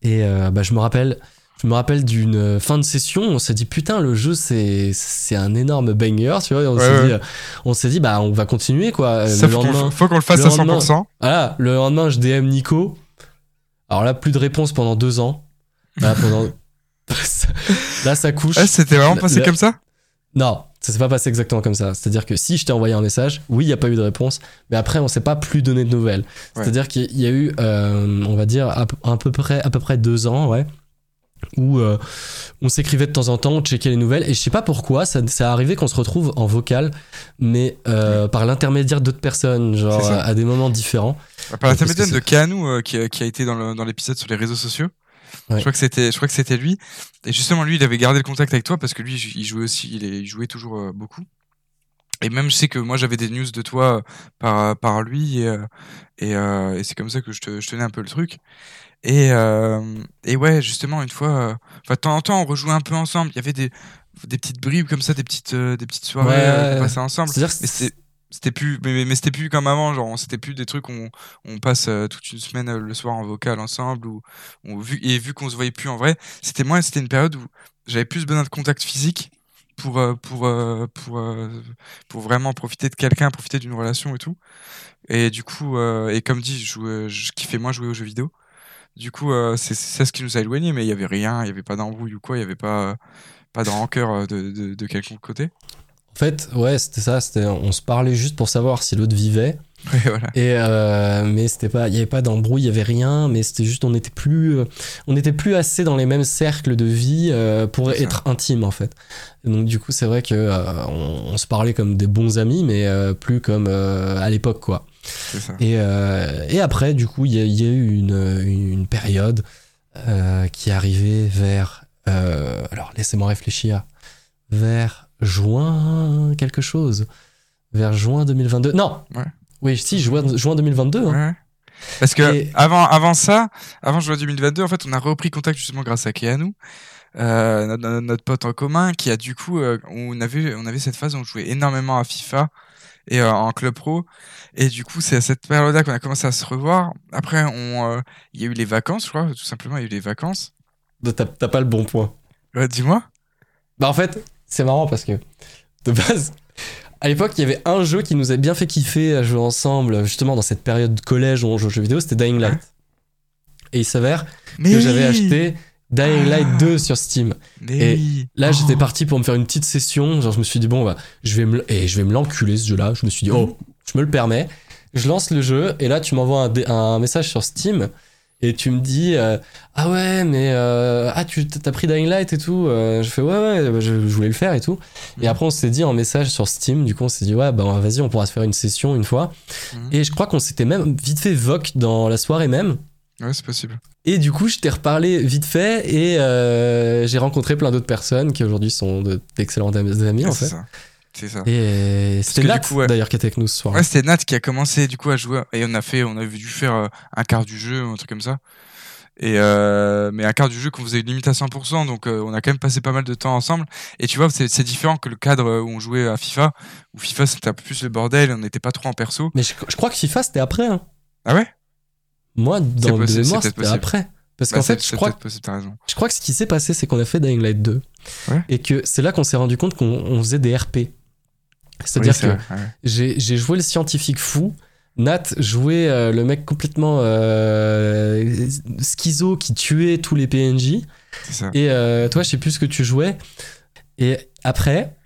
Et bah, je me rappelle, je me rappelle d'une fin de session, on s'est dit putain le jeu c'est c'est un énorme banger, tu vois. Et on s'est ouais. dit, euh, on s'est dit bah on va continuer quoi. Euh, Ça, le faut qu'on lendemain, le- fasse le à lendemain- 100%. voilà, le lendemain je DM Nico. Alors là plus de réponse pendant deux ans. Pendant... Là, ça couche. Ah, c'était vraiment passé comme ça? Non, ça s'est pas passé exactement comme ça. C'est-à-dire que si je t'ai envoyé un message, oui, il n'y a pas eu de réponse, mais après, on s'est pas plus donné de nouvelles. Ouais. C'est-à-dire qu'il y a eu, euh, on va dire, à peu près, à peu près deux ans, ouais, où euh, on s'écrivait de temps en temps, on checkait les nouvelles, et je sais pas pourquoi, ça, ça arrivé qu'on se retrouve en vocal, mais euh, par l'intermédiaire d'autres personnes, genre à des moments différents. Par l'intermédiaire de Keanu euh, qui, a- qui a été dans l'épisode sur les réseaux sociaux. Ouais. Je crois que c'était, je crois que c'était lui. Et justement, lui, il avait gardé le contact avec toi parce que lui, il jouait aussi, il, jouait toujours beaucoup. Et même, je sais que moi, j'avais des news de toi par, par lui et, et, et c'est comme ça que je, te, je tenais un peu le truc. Et, euh, et ouais, justement, une fois, euh, enfin, de temps en temps, on rejouait un peu ensemble. Il y avait des, des petites bribes comme ça, des petites, euh, des petites soirées Ouais, qu'on passait ensemble. Que c'était plus mais, mais- c'était plus comme avant genre c'était plus des trucs où on, on passe euh, toute une semaine euh, le soir en vocal ensemble ou on, vu et vu qu'on se voyait plus en vrai c'était moi c'était une période où j'avais plus besoin de contact physique pour euh, pour pour pour vraiment profiter de quelqu'un profiter d'une relation et tout et du coup et comme dit je jouais, je kiffais moins jouer aux jeux vidéo du coup euh, c'est ça ce qui nous a éloignés mais il y avait rien il y avait pas d'embrouille ou quoi il y avait pas euh, pas de rancœur euh, de, de, de quelconque côté En fait, ouais, c'était ça. C'était, on se parlait juste pour savoir si l'autre vivait. Voilà Et euh, mais c'était pas, il y avait pas d'embrouille, il y avait rien. Mais c'était juste, on était plus, on était plus assez dans les mêmes cercles de vie euh, pour être intime en fait. Donc du coup, c'est vrai que euh, on, on se parlait comme des bons amis, mais plus comme à l'époque quoi. C'est ça Et, euh, et après, du coup, il y, a- il y a eu une, une période euh, qui est arrivée vers. euh, alors, laissez-moi réfléchir. Vers juin, quelque chose. Vers juin 2022. Non Ouais. Oui, si, juin, juin 2022. hein. Ouais. Parce que Et- avant, avant ça, avant juin 2022, en fait, on a repris contact justement grâce à Keanu, euh, notre, notre- notre pote en commun, qui a du coup, euh, on avait, on avait cette phase où on jouait énormément à FIFA et euh, en club pro, et du coup, c'est à cette période-là qu'on a commencé à se revoir. Après, on, euh, il y a eu les vacances, je crois, tout simplement, il y a eu les vacances. T'as t'as pas le bon point. Ouais, dis-moi. Bah, en fait, c'est marrant parce que, de base, à l'époque, il y avait un jeu qui nous a bien fait kiffer à jouer ensemble, justement, dans cette période de collège où on joue aux jeux vidéo, c'était Dying Light. Et il s'avère que j'avais acheté Dying Light Ah. 2 sur Steam. Et oui. Là, j'étais Oh. parti pour me faire une petite session. Genre, je me suis dit, bon, bah, je vais me, et je vais me l'enculer ce jeu-là. Je me suis dit, oh, je me le permets. Je lance le jeu et là, tu m'envoies un, un message sur Steam et tu me dis, euh, ah ouais, mais euh, ah, tu t'as pris Dying Light et tout. Euh, je fais, ouais, ouais, bah, je, je voulais le faire et tout. Et Mhm. après, on s'est dit en message sur Steam, du coup, on s'est dit, ouais, bah, vas-y, on pourra se faire une session une fois. Mhm. Et je crois qu'on s'était même vite fait voc dans la soirée même. Ouais, c'est possible. Et du coup, je t'ai reparlé vite fait et euh, j'ai rencontré plein d'autres personnes qui aujourd'hui sont de- d'excellents am- amis en Ouais, fait. ça. C'est ça. Et c'était Nat ouais. d'ailleurs qui était avec nous ce soir. Ouais, c'était Nat qui a commencé du coup à jouer et on a fait, on a dû faire euh, un quart du jeu, un truc comme ça. Et euh, mais un quart du jeu qu'on faisait limite à 100%, donc euh, on a quand même passé pas mal de temps ensemble. Et tu vois, c'est c'est différent que le cadre où on jouait à FIFA, où FIFA c'était un peu plus le bordel, on n'était pas trop en perso. Mais je, je crois que FIFA c'était après. hein. Ah ouais? Moi, dans le possible, mémoire, c'était après. Parce Bah, qu'en fait, je crois, possible, je crois que ce qui s'est passé, c'est qu'on a fait Dying Light 2. Ouais. Et que c'est là qu'on s'est rendu compte qu'on on faisait des RP. C'est-à-dire Oui, que ouais. j'ai joué le scientifique fou. Nat jouait euh, le mec complètement euh, schizo qui tuait tous les PNJ. ça. Et euh, toi, je sais plus ce que tu jouais. Et après,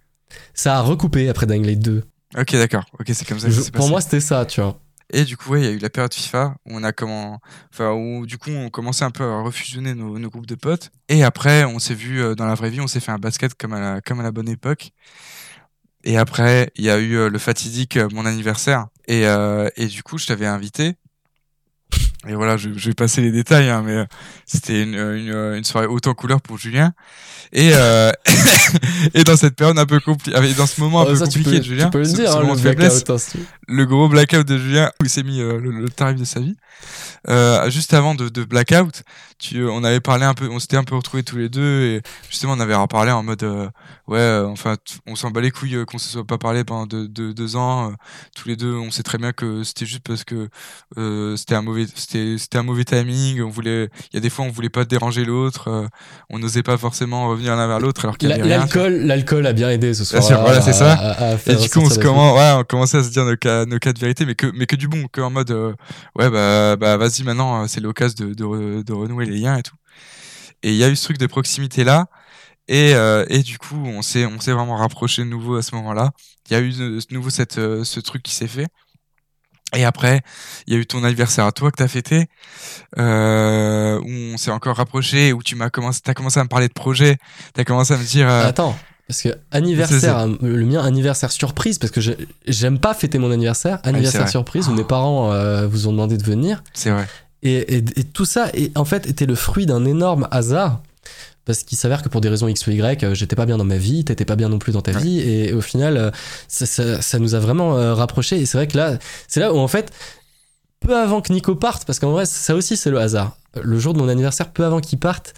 ça a recoupé après Dying Light 2. Ok, d'accord. Ok, c'est comme ça que Je- pour passé. moi, c'était ça, tu vois. Et du coup, il y a eu la période FIFA où on a comment, enfin, où du coup, on commençait un peu à refusionner nos, groupes de potes. Et après, on s'est vu euh, dans la vraie vie, on s'est fait un basket comme à la, bonne époque. Et après, il y a eu euh, le fatidique euh, mon anniversaire. Et, et du coup, je t'avais invité. Et voilà, je, je vais passer les détails, hein, mais euh, c'était une, une, une soirée haute en couleur pour Julien. Et, euh, et dans cette période un peu compliquée, dans ce moment un Oh, peu ça, compliqué peux, de Julien, le dire, ce hein, faiblesse, gros blackout de Julien où il s'est mis euh, le, le tarif de sa vie. Euh, juste avant de, de blackout, tu, on avait parlé un peu, on s'était un peu retrouvés tous les deux et justement on avait reparlé en mode euh, ouais, euh, enfin on s'en bat les couilles euh, qu'on se soit pas parlé pendant deux, deux, deux ans. euh, tous les deux, on sait très bien que c'était juste parce que euh, c'était un mauvais, c'était c'était un mauvais timing. On voulait, il y a des fois on voulait pas déranger l'autre, euh, on n'osait pas forcément revenir l'un vers l'autre alors qu'il y avait. L'alcool, l'alcool a bien aidé ce soir. sûr, voilà, c'est ça. Et du coup, on se commence, ouais, on commençait à se dire nos cas, nos cas de vérité, mais que, mais que du bon, que en mode, euh, ouais, bah, bah, vas-y, maintenant, euh, c'est l'occasion de, de, re- de renouer les liens et tout. Et il y a eu ce truc de proximité là. Et, euh, et du coup, on s'est, on s'est vraiment rapproché de nouveau à ce moment-là. Il y a eu de, de nouveau cette, euh, ce truc qui s'est fait. Et après, il y a eu ton anniversaire à toi que t'as fêté, euh, où on s'est encore rapproché, où tu m'as commencé, t'as commencé à me parler de projet, t'as commencé à me dire. euh, Attends, parce que anniversaire, euh, le mien anniversaire surprise, parce que j'ai- j'aime pas fêter mon anniversaire. Anniversaire vrai. surprise où mes parents euh, vous ont demandé de venir. c'est vrai. Et, et- et tout ça, et, en fait, était le fruit d'un énorme hasard. Parce qu'il s'avère que pour des raisons X ou Y, euh, j'étais pas bien dans ma vie, t'étais pas bien non plus dans ta Ouais. vie, et, au final, euh, ça, ça- ça nous a vraiment euh, rapprochés. Et c'est vrai que là, c'est là où en fait, peu avant que Nico parte, parce qu'en vrai, ça aussi c'est le hasard. Le jour de mon anniversaire, peu avant qu'il parte,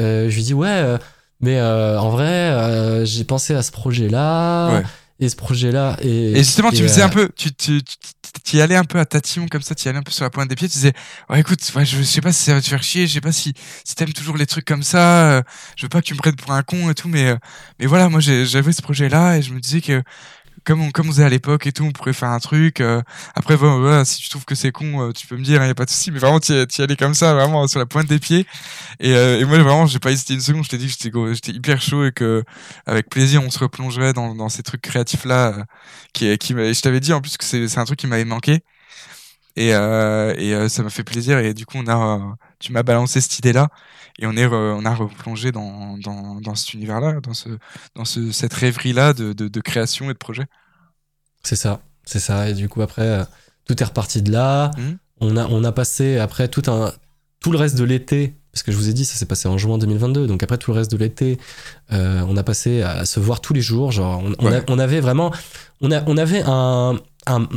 euh, je lui dis ouais, mais euh, en vrai, euh, j'ai pensé à ce projet-là, Ouais. Et ce projet-là, et, Et justement, tu et, disais euh, un peu, tu, tu, tu, tu y allais un peu à tatillon comme ça, tu y allais un peu sur la pointe des pieds, tu disais, ouais, écoute, ouais, je sais pas si ça va te faire chier, je sais pas si, si t'aimes toujours les trucs comme ça, euh, je veux pas que tu me prennes pour un con et tout, mais, euh, mais voilà, moi, j'avais ce projet-là et je me disais que, comme on, comme on faisait à l'époque et tout, on pourrait faire un truc, euh, après, voilà, si tu trouves que c'est con, euh, tu peux me dire, il y a pas de souci, mais vraiment, tu y, allais comme ça, vraiment, sur la pointe des pieds. Et, euh, et moi, vraiment, j'ai pas hésité une seconde, je t'ai dit que j'étais hyper chaud et que, avec plaisir, on se replongerait dans, dans ces trucs créatifs-là, euh, qui, qui je t'avais dit en plus que c'est un truc qui m'avait manqué et, euh, et ça m'a fait plaisir et du coup on a tu m'as balancé cette idée là et on est re- on a replongé dans, dans, dans cet univers là dans ce dans ce, cette rêverie là de, de, de création et de projet C'est ça, c'est ça. Et du coup, après, euh, tout est reparti de là. Mhm. On, a, on a passé, après, tout, un, tout le reste de l'été, parce que je vous ai dit, ça s'est passé en juin 2022. Donc, après tout le reste de l'été, euh, on a passé à se voir tous les jours. Genre, on, on a- Ouais. on avait vraiment. On, a, on avait un, un- un-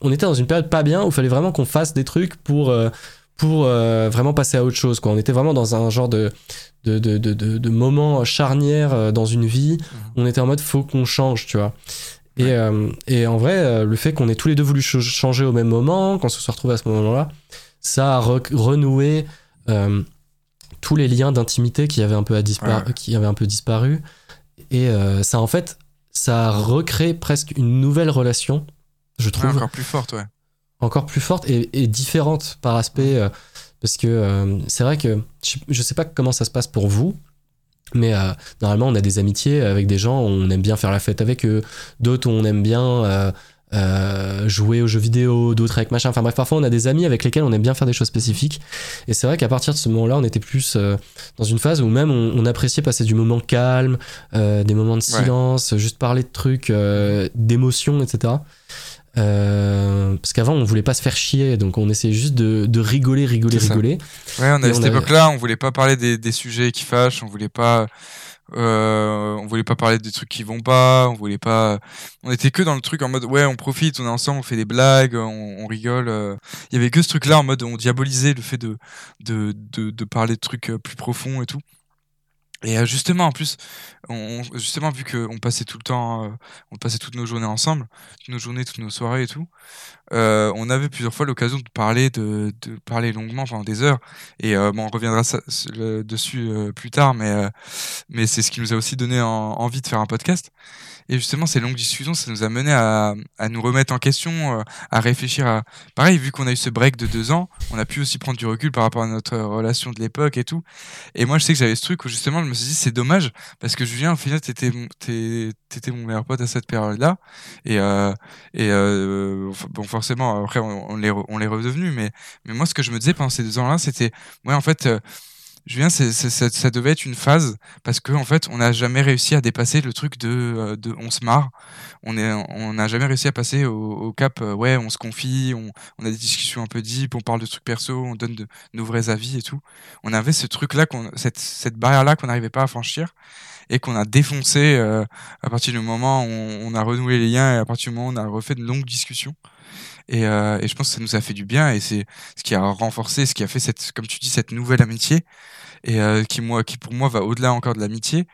On était dans une période pas bien où il fallait vraiment qu'on fasse des trucs pour. euh, pour euh, vraiment passer à autre chose. Quoi. On était vraiment dans un genre de, de, de, de, de- de moment charnière euh, dans une vie. On était en mode faut qu'on change, tu vois. Et, euh, et en vrai, euh, le fait qu'on ait tous les deux voulu ch- changer au même moment, qu'on se soit retrouvés à ce moment-là, ça a re- renoué euh, tous les liens d'intimité qui avaient un peu, à dispar- qui avaient un peu disparu. Et euh, ça, en fait, ça a recréé presque une nouvelle relation, je Ouais, trouve, encore plus forte ouais encore plus forte et, et différente par aspect. euh, parce que euh, c'est vrai que je, je sais pas comment ça se passe pour vous, mais euh, normalement on a des amitiés avec des gens, on aime bien faire la fête avec eux, d'autres on aime bien euh, jouer aux jeux vidéo, d'autres avec machin. Enfin bref, parfois on a des amis avec lesquels on aime bien faire des choses spécifiques. Et c'est vrai qu'à partir de ce moment-là, on était plus euh, dans une phase où même on, on appréciait passer du moment calme, des moments de Ouais. silence, juste parler de trucs, d'émotions, etc. Euh, parce qu'avant on voulait pas se faire chier, donc on essayait juste de, de rigoler, rigoler, rigoler. Ouais, on avait on cette avait- époque-là, on voulait pas parler des, des sujets qui fâchent, on voulait pas, euh, on voulait pas parler des trucs qui vont pas, on voulait pas, on était que dans le truc en mode ouais, on profite, on est ensemble, on fait des blagues, on, on rigole. euh. Il y avait que ce truc-là en mode on diabolisait le fait de de, de, de parler de trucs euh, plus profonds et tout. Et euh, justement, en plus, justement, vu qu'on passait tout le temps, euh, on passait toutes nos journées ensemble, toutes nos journées, toutes nos soirées et tout, euh, on avait plusieurs fois l'occasion de parler, de, parler longuement pendant des heures. Et bon, on reviendra dessus plus tard, mais, mais c'est ce qui nous a aussi donné en- envie de faire un podcast. Et justement, ces longues discussions, ça nous a mené à, à nous remettre en question, euh, à réfléchir à... Pareil, vu qu'on a eu ce break de deux ans, on a pu aussi prendre du recul par rapport à notre relation de l'époque et tout. Et moi, je sais que j'avais ce truc où justement, je me suis dit, c'est dommage, parce que Julien, au final, t'étais mon, t'étais mon meilleur pote à cette période-là. Et, euh, et euh, bon, forcément, après, on, on l'est re- on l'est redevenu, mais, mais moi, ce que je me disais pendant ces deux ans-là, c'était, ouais, en fait, Julien, ça, devait être une phase parce que en fait, on n'a jamais réussi à dépasser le truc de, euh, de on se marre. On est, on n'a jamais réussi à passer au, cap, euh, ouais, on se confie, on, on a des discussions un peu deep, on parle de trucs perso, on donne de, nos vrais avis et tout. On avait ce truc-là, cette, cette barrière-là qu'on n'arrivait pas à franchir et qu'on a défoncé euh, à partir du moment où on, on a renoué les liens et à partir du moment où on a refait de longues discussions. Et, euh, et je pense que ça nous a fait du bien et c'est ce qui a renforcé, ce qui a fait cette, comme tu dis, cette nouvelle amitié et euh, qui moi, qui pour moi va au-delà encore de l'amitié.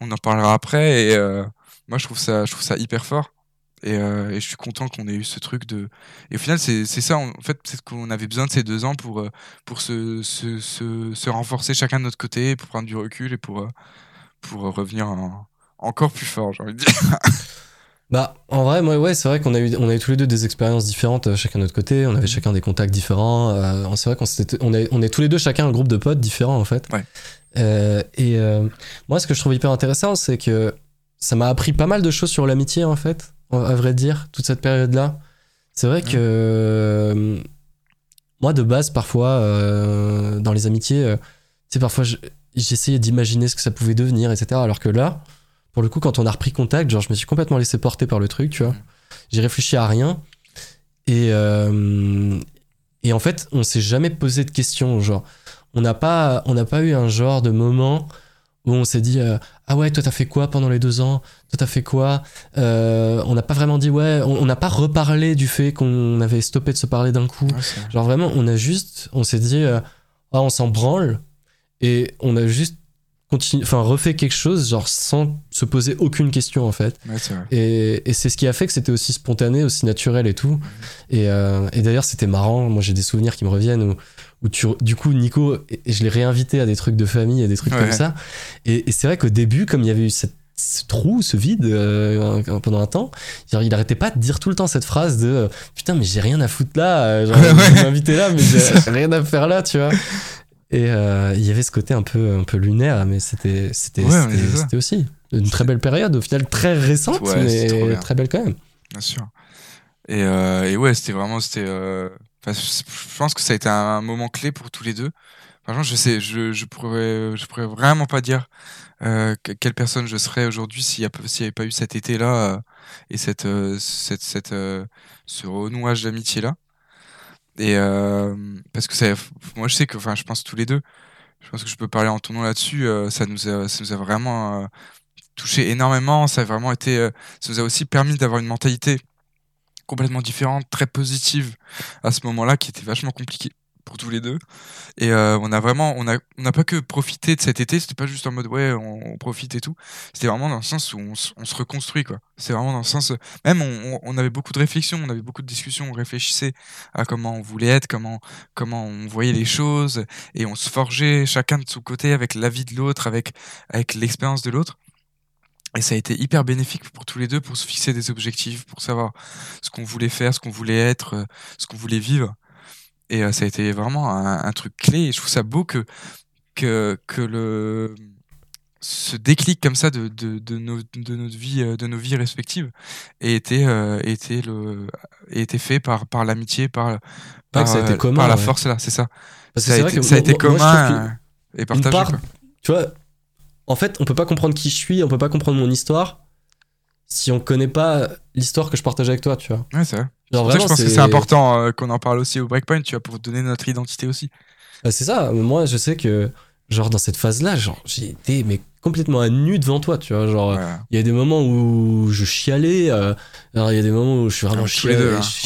On en parlera après et euh, moi je trouve ça, je trouve ça hyper fort. Et, je suis content qu'on ait eu ce truc de. Et au final, c'est ça, en fait, c'est qu'on avait besoin de ces deux ans pour, pour se, se, se, renforcer chacun de notre côté, pour prendre du recul et pour, pour revenir en- encore plus fort, j'ai envie de dire. Bah, en vrai, moi, ouais, c'est vrai qu'on a eu, on a eu tous les deux des expériences différentes, euh, chacun de notre côté. On avait chacun des contacts différents. euh, c'est vrai qu'on on est, on est tous les deux chacun un groupe de potes différents, en fait. Ouais. Euh, et euh, moi, ce que je trouve hyper intéressant, c'est que ça m'a appris pas mal de choses sur l'amitié, en fait, à vrai dire, toute cette période-là. C'est vrai que euh, moi, de base, parfois, dans les amitiés, tu sais, parfois, je- j'essayais d'imaginer ce que ça pouvait devenir, etc. Alors que là, pour le coup, quand on a repris contact, genre, je me suis complètement laissé porter par le truc, tu vois. J'ai réfléchi à rien. Et, euh, et en fait, on s'est jamais posé de questions. Genre, on n'a pas, on n'a pas eu un genre de moment où on s'est dit euh, Ah ouais, toi, t'as fait quoi pendant les deux ans? Toi, t'as fait quoi? Euh, On n'a pas vraiment dit Ouais, on n'a pas reparlé du fait qu'on avait stoppé de se parler d'un coup. Genre vraiment, on a juste, on s'est dit, ah, on s'en branle, et on a juste enfin refait quelque chose, genre sans se poser aucune question en fait. ouais, vrai. Et, et c'est ce qui a fait que c'était aussi spontané, aussi naturel et tout. Et, euh, et d'ailleurs, c'était marrant. Moi, j'ai des souvenirs qui me reviennent où, où tu, du coup, Nico, et- je l'ai réinvité à des trucs de famille, à des trucs Ouais. comme ça. Et, et c'est vrai qu'au début, comme il y avait eu cette ce trou, ce vide euh, pendant un temps, genre, il arrêtait pas de dire tout le temps cette phrase de euh, putain mais j'ai rien à foutre là, genre, Ouais. vous m'invitez là mais j'ai rien à faire là, tu vois. Et euh, il y avait ce côté un peu un peu lunaire, mais c'était c'était Ouais, aussi une très belle période, au final très récente, Ouais, mais très belle quand même. Bien sûr. Et, euh, et ouais, c'était vraiment, c'était. euh, enfin, je pense que ça a été un moment clé pour tous les deux. Franchement, je sais, je, je pourrais, je pourrais vraiment pas dire euh, que- quelle personne je serais aujourd'hui s'il n'y avait pas eu cet été-là euh, et cette, euh, cette, cette, ce renouage d'amitié-là. Et euh, parce que ça, moi, je sais que, enfin, je pense tous les deux. Je pense que je peux parler en ton nom là-dessus. euh, ça nous a, ça nous a vraiment euh, touché énormément. Ça a vraiment été, euh, ça nous a aussi permis d'avoir une mentalité complètement différente, très positive à ce moment-là, qui était vachement compliqué pour tous les deux. Et euh, on a vraiment, on a, on n'a pas que profité de cet été. C'était pas juste en mode ouais, on, profite et tout. C'était vraiment dans le sens où on, se- on se reconstruit quoi. C'est vraiment dans le sens, même on, on- on avait beaucoup de réflexions, on avait beaucoup de discussions, on réfléchissait à comment on voulait être, comment, comment on voyait les choses, et on se forgeait chacun de son côté avec l'avis de l'autre, avec, avec l'expérience de l'autre. Et ça a été hyper bénéfique pour tous les deux pour se fixer des objectifs, pour savoir ce qu'on voulait faire, ce qu'on voulait être, euh, ce qu'on voulait vivre. Et euh, ça a été vraiment un, un truc clé. Et je trouve ça beau que, que, que le, ce déclic comme ça de, de, de, nos, de, notre vie, euh, de nos vies respectives ait été, euh, ait été, le, ait été fait par, par l'amitié, par, par, que a été euh, commun, par la ouais. force là, c'est ça. Parce que ça a c'est vrai été, que ça a moi- été moi- moi, commun que euh, et partagé. part- quoi. tu vois, en fait, on peut pas comprendre qui je suis, on peut pas comprendre mon histoire si on connaît pas l'histoire que je partage avec toi, tu vois. Ouais, c'est vrai. Genre ça que je vraiment, pense que c'est important euh, qu'on en parle aussi au Breakpoint, tu vois, pour donner notre identité aussi. Bah, c'est ça. Moi, je sais que, genre, dans cette phase-là, genre, j'ai été mais complètement à nu devant toi, tu vois. Genre, Ouais. il y a des moments où je chialais. euh, alors, il y a des moments où je suis vraiment Ah, chialé.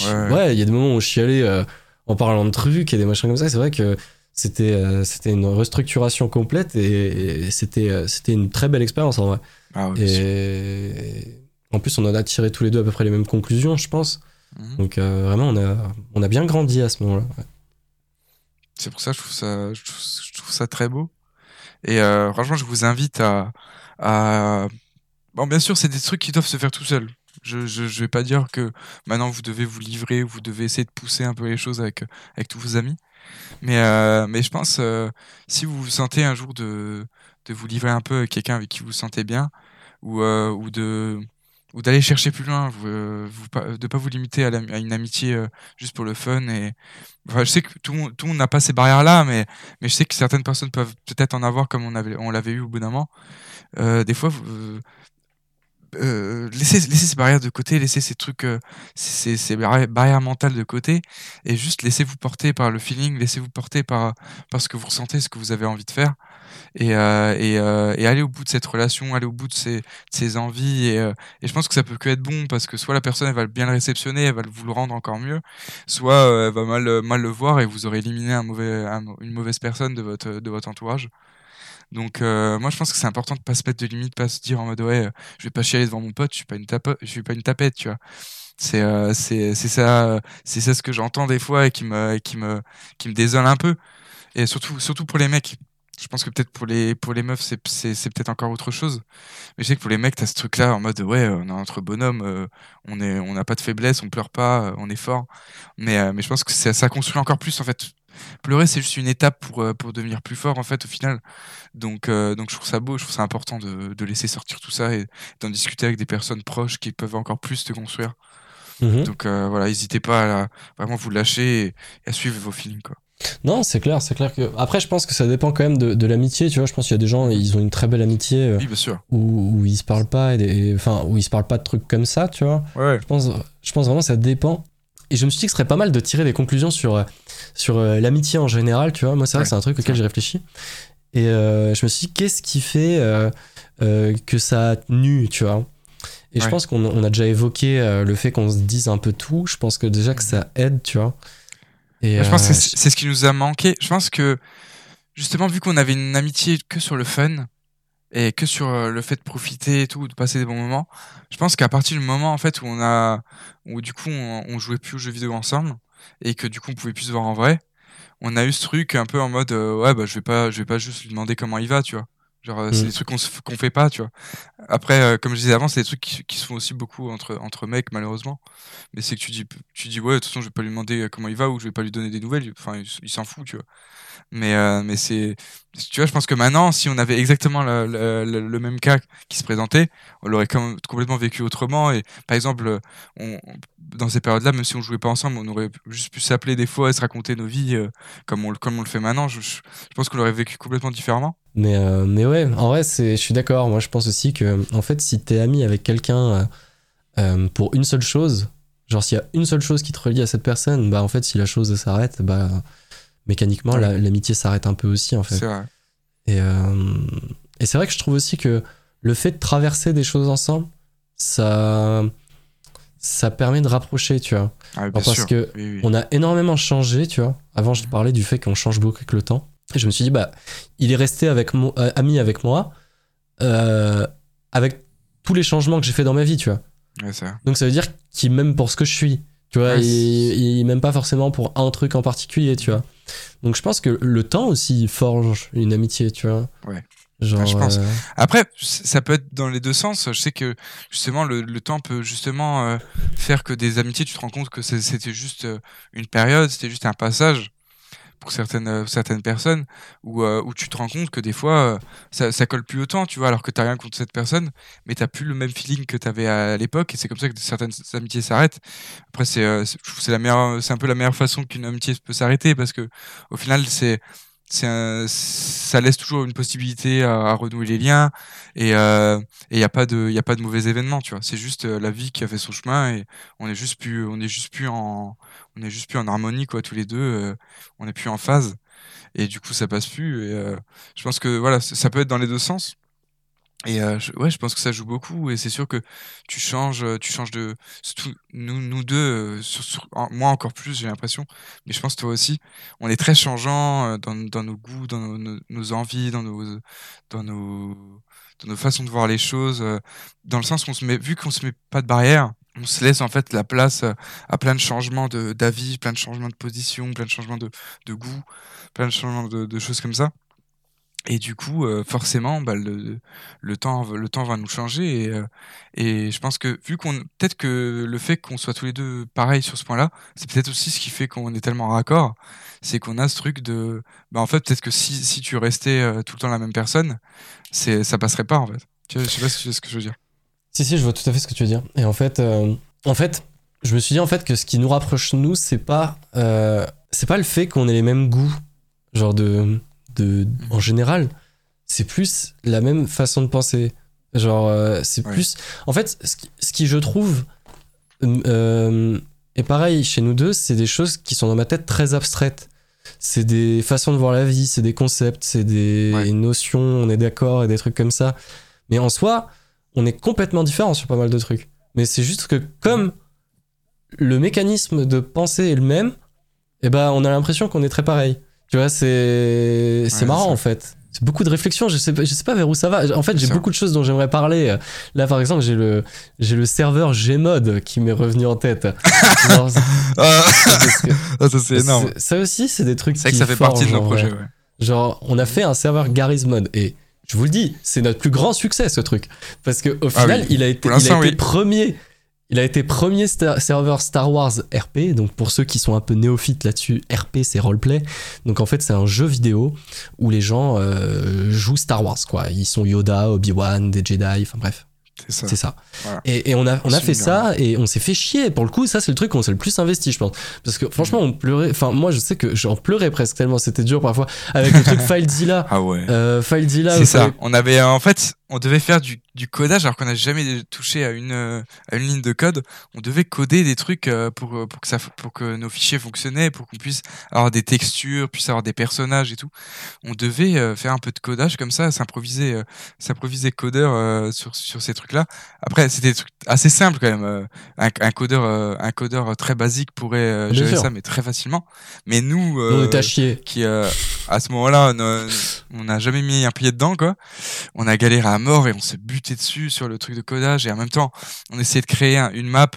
hein. Ouais, il y a des moments où je chialais euh, en parlant de trucs et des machins comme ça. C'est vrai que c'était c'était une restructuration complète et, et c'était c'était une très belle expérience en vrai. Ah. Et en plus, on en a tiré tous les deux à peu près les mêmes conclusions, je pense. Mhm. Donc, euh, vraiment, on a, on a bien grandi à ce moment-là. ouais. C'est pour ça que je trouve ça, je trouve, je trouve ça très beau. Et euh, franchement, je vous invite à, à... Bon, bien sûr, c'est des trucs qui doivent se faire tout seuls. Je, je, je vais pas dire que maintenant vous devez vous livrer, vous devez essayer de pousser un peu les choses avec, avec tous vos amis. Mais, euh, mais je pense, euh, si vous vous sentez un jour de, de vous livrer un peu avec quelqu'un avec qui vous vous sentez bien, ou, euh, ou de ou d'aller chercher plus loin, euh, de pas vous limiter à, une amitié euh, juste pour le fun. Et je sais que tout le monde n'a pas ces barrières-là, mais mais je sais que certaines personnes peuvent peut-être en avoir comme on avait on l'avait eu au bout d'un moment. Euh, des fois, laissez, laissez ces barrières de côté, laissez ces trucs, ces, barrières mentales de côté, et juste laissez-vous porter par le feeling, laissez-vous porter par, par ce que vous ressentez, ce que vous avez envie de faire, et, euh, et, euh, et allez au bout de cette relation, allez au bout de ces, de ces envies, et, euh, et je pense que ça peut que être bon, parce que soit la personne elle va bien le réceptionner, elle va vous le rendre encore mieux, soit euh, elle va mal, euh, mal le voir, et vous aurez éliminé un mauvais, un- une mauvaise personne de votre, de votre entourage. Donc euh, moi je pense que c'est important de pas se mettre de limites, pas se dire en mode ouais, euh, je vais pas chialer devant mon pote, je suis pas une suis pas une tapette, tu vois. C'est euh, c'est ça c'est ça ce que j'entends des fois et qui me qui me qui me désole un peu et surtout surtout pour les mecs. Je pense que peut-être pour les, pour les meufs, c'est, peut-être encore autre chose. Mais je sais que pour les mecs, t'as ce truc-là en mode ouais, on est entre bonhomme, euh, on est, on n'a pas de faiblesse, on pleure pas, euh, on est fort. Mais, euh, mais je pense que ça, ça construit encore plus en fait. Pleurer, c'est juste une étape pour, euh, pour devenir plus fort en fait au final. Donc, euh, donc je trouve ça beau, je trouve ça important de, de laisser sortir tout ça et d'en discuter avec des personnes proches qui peuvent encore plus te construire. Mhm. Donc euh, voilà, n'hésitez pas à vraiment vous lâcher et, et à suivre vos feelings quoi. Non, c'est clair, c'est clair que. Après, je pense que ça dépend quand même de, de l'amitié, tu vois. Je pense qu'il y a des gens, ils ont une très belle amitié euh, Oui, bien sûr. où, où ils se parlent pas, et des- enfin, où ils se parlent pas de trucs comme ça, tu vois. Ouais. Je pense, je pense vraiment que ça dépend. Et je me suis dit que ce serait pas mal de tirer des conclusions sur, euh, sur euh, l'amitié en général, tu vois. Moi, c'est vrai Ouais, que c'est un truc auquel j'ai réfléchi. Et euh, je me suis dit, qu'est-ce qui fait que ça a tenu, tu vois Et je pense qu'on on a déjà évoqué le fait qu'on se dise un peu tout. Je pense que déjà que ça aide, tu vois. Et, je pense euh, que c'est c'est ce qui nous a manqué. Je pense que justement, vu qu'on avait une amitié que sur le fun et que sur euh, le fait de profiter et tout, de passer des bons moments, je pense qu'à partir du moment en fait où on a, où du coup on, on jouait plus aux jeux vidéo ensemble et que du coup on pouvait plus se voir en vrai, on a eu ce truc un peu en mode euh, ouais bah je vais pas, je vais pas juste lui demander comment il va, tu vois. Genre euh, c'est Mm. des trucs qu'on qu'on fait pas, tu vois. Après, euh, comme je disais avant, c'est des trucs qui, qui se font aussi beaucoup entre entre mecs malheureusement. Mais c'est que tu dis tu dis ouais de toute façon je vais pas lui demander euh, comment il va ou je vais pas lui donner des nouvelles. Enfin il, s'en fout, tu vois. Mais euh, mais c'est tu vois je pense que maintenant si on avait exactement le, le, le- le même cas qui se présentait, on l'aurait complètement vécu autrement. Et par exemple, on, on- dans ces périodes-là, même si on jouait pas ensemble, on aurait juste pu s'appeler des fois et se raconter nos vies comme on le comme on le fait maintenant. Je, je, je pense qu'on l'aurait vécu complètement différemment. Mais, euh, mais ouais, en vrai, je suis d'accord. Moi, je pense aussi que, en fait, si t'es ami avec quelqu'un euh, euh, pour une seule chose, genre s'il y a une seule chose qui te relie à cette personne, bah en fait, si la chose s'arrête, bah mécaniquement, Ouais. la- l'amitié s'arrête un peu aussi, en fait. C'est vrai. Et, euh, et c'est vrai que je trouve aussi que le fait de traverser des choses ensemble, ça, ça permet de rapprocher, tu vois. Ah, Alors, parce sûr. que Oui, oui. on a énormément changé, tu vois. Avant, je te parlais du fait qu'on change beaucoup avec le temps. Et je me suis dit, bah, il est resté avec mo- euh, ami avec moi, euh, avec tous les changements que j'ai fait dans ma vie, tu vois. Ouais. Donc ça veut dire qu'il m'aime pour ce que je suis. Tu vois, Ouais, il, il m'aime pas forcément pour un truc en particulier, tu vois. Donc je pense que le temps aussi forge une amitié, tu vois. Ouais. Genre, Ouais, je pense. euh, Après, ça peut être dans les deux sens. Je sais que justement le, le temps peut justement euh, faire que des amitiés, tu te rends compte que c'était juste une période, c'était juste un passage pour certaines euh, certaines personnes, où, euh, où tu te rends compte que des fois euh, ça, colle plus autant, tu vois, alors que t'as rien contre cette personne, mais t'as plus le même feeling que t'avais à l'époque, et c'est comme ça que certaines amitiés s'arrêtent. Après, c'est c'est- la meilleure, c'est un peu la meilleure façon qu'une amitié peut s'arrêter, parce que au final c'est ça laisse toujours une possibilité à, renouer les liens et il n'y a pas de mauvais événements c'est juste euh, la vie qui a fait son chemin et on est juste plus en harmonie tous les deux euh, on est plus en phase et du coup ça passe plus et euh, je pense que ça peut être dans les deux sens et euh, je, ouais je pense que ça joue beaucoup et c'est sûr que tu changes euh, tu changes de nous deux euh, moi encore plus j'ai l'impression mais je pense toi aussi on est très changeant euh, dans, nos goûts dans nos, envies dans nos dans nos dans nos façons de voir les choses dans le sens qu'on se met vu qu'on se met pas de barrière on se laisse en fait la place à plein de changements d'avis plein de changements de position plein de changements de, de goût plein de changements de choses comme ça et du coup euh, forcément bah, le, le temps le temps va nous changer et, euh, et je pense que vu qu'on peut-être que le fait qu'on soit tous les deux pareils sur ce point-là c'est peut-être aussi ce qui fait qu'on est tellement raccord c'est qu'on a ce truc de bah en fait peut-être que si, si tu restais euh, tout le temps la même personne c'est ça passerait pas en fait tu vois, sais pas ce que je veux dire Si, si, je vois tout à fait ce que tu veux dire. Et en fait, en fait, je me suis dit en fait que ce qui nous rapproche nous, c'est pas, c'est pas le fait qu'on ait les mêmes goûts, genre de, de, en général. C'est plus la même façon de penser. Genre, euh, c'est Ouais. plus. En fait, ce qui, ce qui, je trouve, euh, est pareil chez nous deux, c'est des choses qui sont dans ma tête très abstraites. C'est des façons de voir la vie, c'est des concepts, c'est des Ouais. notions, on est d'accord et des trucs comme ça. Mais en soi, on est complètement différents sur pas mal de trucs. Mais c'est juste que comme le mécanisme de pensée est le même, eh ben on a l'impression qu'on est très pareil. Tu vois, c'est Ouais, marrant c'est en fait. C'est beaucoup de réflexion, je sais, pas- je sais pas vers où ça va. En fait, j'ai beaucoup de choses dont j'aimerais parler. Là, par exemple, j'ai le, j'ai le serveur Gmod qui m'est revenu en tête. Genre, ah, que ça c'est énorme c'est- Ça aussi, c'est des trucs c'est vrai que ça fait partie de nos projets ouais. Genre, on a fait un serveur Garry's Mod et je vous le dis, c'est notre plus grand succès ce truc. Parce qu'au Ah final, oui. il a été, il a été oui. premier. Il a été premier star- serveur Star Wars RP. Donc, pour ceux qui sont un peu néophytes là-dessus, RP c'est roleplay. Donc, en fait, c'est un jeu vidéo où les gens euh, jouent Star Wars, quoi. Ils sont Yoda, Obi-Wan, des Jedi, enfin bref. C'est ça. Ça. Voilà. Et, et on a, on a fait ça et on s'est fait chier. Pour le coup, ça, c'est le truc où on s'est le plus investi, je pense. Parce que franchement, on pleurait. Enfin, moi, je sais que j'en pleurais presque tellement c'était dur parfois. Avec le truc FileZilla. Ah ouais. Euh, FileZilla, C'est ça. savez- On avait, en fait, on devait faire du, du codage alors qu'on n'a jamais touché à une, euh, à une ligne de code. On devait coder des trucs euh, pour, euh, pour, que ça, pour que nos fichiers fonctionnaient, pour qu'on puisse avoir des textures, puisse avoir des personnages et tout. On devait faire un peu de codage comme ça, s'improviser, s'improviser codeur sur, sur ces trucs-là. Après, c'était des trucs assez simples quand même. un, un codeur, un codeur très basique pourrait gérer sûr. ça, mais très facilement. Mais nous, euh, qui euh, à ce moment-là on n'a jamais mis un pied dedans quoi on a galéré à mort et on s'est buté dessus sur le truc de codage et en même temps on essayait de créer un- une map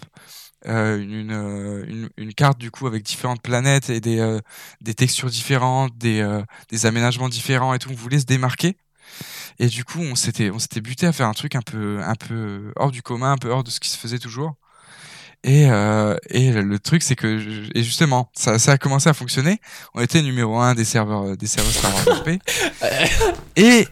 euh, une, une, euh, une, une carte du coup avec différentes planètes et des, euh, des textures différentes des, euh, des aménagements différents et tout. On voulait se démarquer. Et du coup on s'était on s'était buté à faire un truc un peu un peu hors du commun un peu hors de ce qui se faisait toujours. Et, et le truc, c'est que, je- et justement, ça, ça a commencé à fonctionner. On était numéro un des serveurs, des serveurs Star Wars et,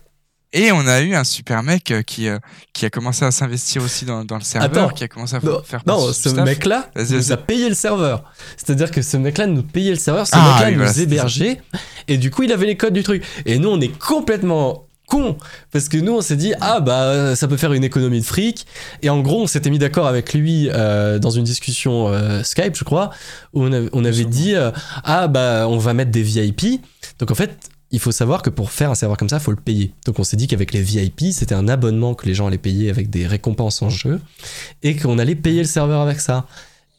et on a eu un super mec euh, qui, euh, qui a commencé à s'investir aussi dans, dans le serveur, Attends. qui a commencé à Non, faire non, ce mec-là nous a payé le serveur. C'est-à-dire que ce mec-là nous payait le serveur, ce Ah, mec-là oui, nous voilà, hébergeait, et du coup, il avait les codes du truc. Et nous, on est complètement con parce que nous on s'est dit ah bah ça peut faire une économie de fric et en gros on s'était mis d'accord avec lui euh, dans une discussion euh, Skype je crois où on, avait- on avait Sûrement. dit euh, ah bah on va mettre des VIP donc en fait il faut savoir que pour faire un serveur comme ça, il faut le payer. Donc on s'est dit qu'avec les VIP, c'était un abonnement que les gens allaient payer avec des récompenses en jeu et qu'on allait payer le serveur avec ça.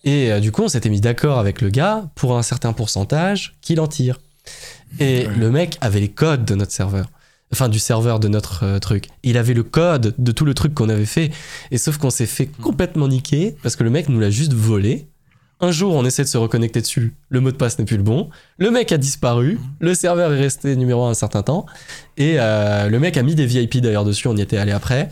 Et euh, du coup, on s'était mis d'accord avec le gars pour un certain pourcentage qu'il en tire. Et Ouais. le mec avait les codes de notre serveur. Enfin, du serveur de notre euh, truc. Il avait le code de tout le truc qu'on avait fait. Et sauf qu'on s'est fait complètement niquer parce que le mec nous l'a juste volé. Un jour, on essaie de se reconnecter dessus. Le mot de passe n'est plus le bon. Le mec a disparu. Le serveur est resté numéro un un certain temps. Et euh, le mec a mis des VIP d'ailleurs dessus. On y était allé après.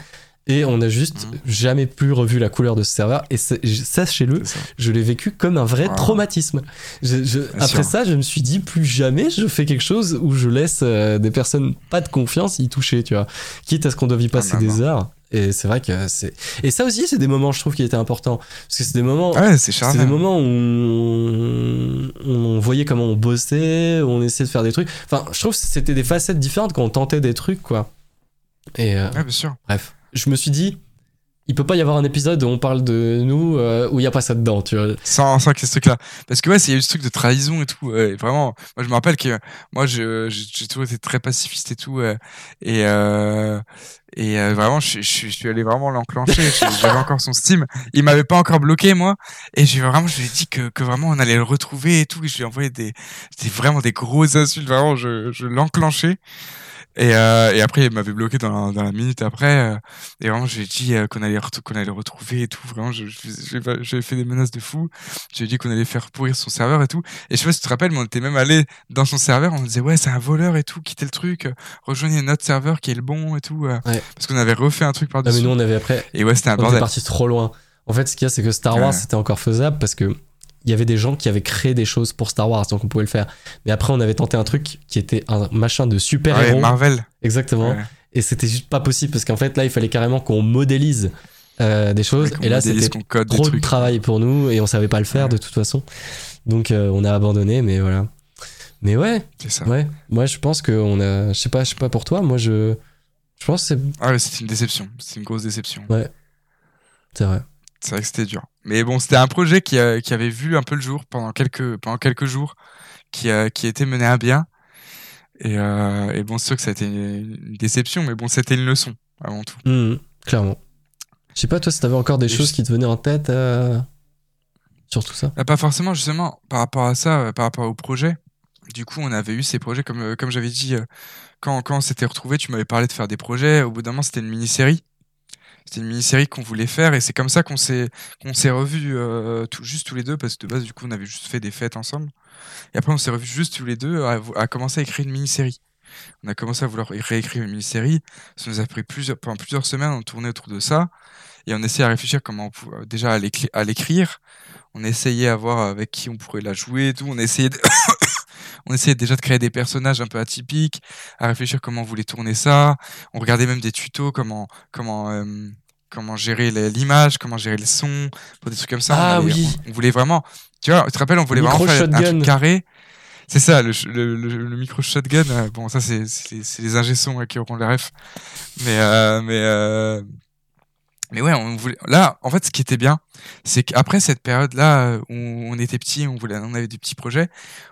Et on a juste jamais plus revu la couleur de ce serveur. Et sachez-le, je l'ai vécu comme un vrai Wow. traumatisme. Je- je- après sûr. ça, je me suis dit plus jamais je fais quelque chose où je laisse euh, des personnes pas de confiance y toucher, tu vois. Quitte à ce qu'on doive y passer non, des heures. Et c'est vrai que c'est. Et ça aussi, c'est des moments, je trouve, qui étaient importants. Parce que c'est des moments. Ouais, c'est C'est des moments où on, on voyait comment on bossait, où on essayait de faire des trucs. Enfin, je trouve que c'était des facettes différentes quand on tentait des trucs, quoi. Et euh, Ouais, bien sûr. bref, je me suis dit, il peut pas y avoir un épisode où on parle de nous euh, où il y a pas ça dedans, tu vois. Sans, sans ait ce truc-là. Parce que ouais, il y a eu ce truc de trahison et tout. vraiment, moi je me rappelle que moi j'ai toujours été très pacifiste et tout. et euh, et euh, vraiment, je, suis allé vraiment l'enclencher. J'avais encore son Steam. Il m'avait pas encore bloqué moi. Et j'ai vraiment, je lui ai dit que, que vraiment on allait le retrouver et tout. Et je lui ai envoyé des, des vraiment des grosses insultes. Vraiment, je l'enclenchais. Et, euh, et après, il m'avait bloqué dans la, dans la minute après. euh, et vraiment, j'ai dit euh, qu'on allait, retou- qu'on allait le retrouver et tout. Vraiment, je- je- j'avais fait des menaces de fou. J'ai dit qu'on allait faire pourrir son serveur et tout. Et je sais pas si tu te rappelles, mais on était même allé dans son serveur. On disait, ouais, c'est un voleur et tout, quittez le truc. Rejoignez notre serveur qui est le bon et tout. euh, Ouais. Parce qu'on avait refait un truc Ah, mais par-dessus. nous, on avait après. Et ouais, c'était un On était bordel. parti trop loin. En fait, ce qu'il y a, c'est que Star Wars, Ouais. c'était encore faisable parce que il y avait des gens qui avaient créé des choses pour Star Wars, donc on pouvait le faire. Mais après, on avait tenté un truc qui était un machin de Ouais, super-héros. Marvel. exactement. Ouais. Et c'était juste pas possible parce qu'en fait, là, il fallait carrément qu'on modélise euh, des choses. Et là, c'était trop de travail pour nous et on savait pas le faire Ouais. de toute façon. Donc, euh, on a abandonné, mais voilà. Mais ouais, C'est ça. ouais. Moi, je pense qu'on a. Je sais pas, je sais pas pour toi. Moi, je. Je pense que c'est. Ah ouais, c'était une déception. C'était une grosse déception. C'est vrai. C'est vrai que c'était dur. Mais bon, c'était un projet qui, a- qui avait vu un peu le jour pendant quelques, pendant quelques jours, qui, a, qui était mené à bien. Et, euh, et bon, c'est sûr que ça a été une, déception, mais bon, c'était une leçon avant tout. Mhm, clairement. Je sais pas, toi, si t'avais encore des Et choses je- qui te venaient en tête euh, sur tout ça? Bah, pas forcément, justement, par rapport à ça, euh, par rapport au projet. Du coup, on avait eu ces projets, comme, euh, comme j'avais dit, euh, quand, quand on s'était retrouvés, tu m'avais parlé de faire des projets. Au bout d'un moment, c'était une mini-série. C'était une mini-série qu'on voulait faire, et c'est comme ça qu'on s'est qu'on s'est revus euh, tout, juste tous les deux, parce que de base, du coup, on avait juste fait des fêtes ensemble. Et après, on s'est revus juste tous les deux à, commencer à écrire une mini-série. On a commencé à vouloir réécrire une mini-série. Ça nous a pris plusieurs semaines, on tournait autour de ça. Et on essayait à réfléchir comment on pouvait, déjà à l'écrire. On essayait à voir avec qui on pourrait la jouer et tout. On essayait de... on essayait déjà de créer des personnages un peu atypiques, à réfléchir comment on voulait tourner ça. On regardait même des tutos, comment, comment, euh, comment gérer l'image, comment gérer le son, pour des trucs comme ça. Ah on, oui. on, voulait vraiment, tu vois, tu te rappelles, on voulait vraiment faire un truc carré. C'est ça, le, le, le, micro shotgun. Euh, bon, ça, c'est les ingé qui auront les refs. Mais, euh, mais, euh, mais ouais. Là, en fait, ce qui était bien, c'est qu'après cette période-là où on était petit, on avait des petits projets,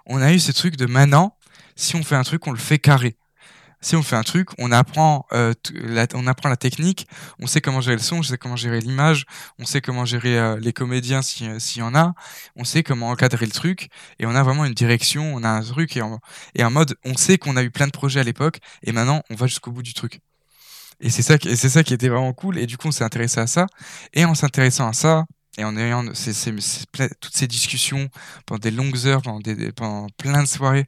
on a eu ce truc de maintenant, si on fait un truc, on le fait carré si on fait un truc, on apprend, euh, la, technique, on sait comment gérer le son, on sait comment gérer l'image, on sait comment gérer euh, les comédiens euh, s'il y en a, on sait comment encadrer le truc, et on a vraiment une direction, on a un truc, et en mode, on sait qu'on a eu plein de projets à l'époque, et maintenant, on va jusqu'au bout du truc. Et c'est ça, c'est ça qui était vraiment cool, et du coup, on s'est intéressé à ça, et en s'intéressant à ça, et en ayant toutes ces discussions pendant des longues heures, pendant, des, pendant plein de soirées,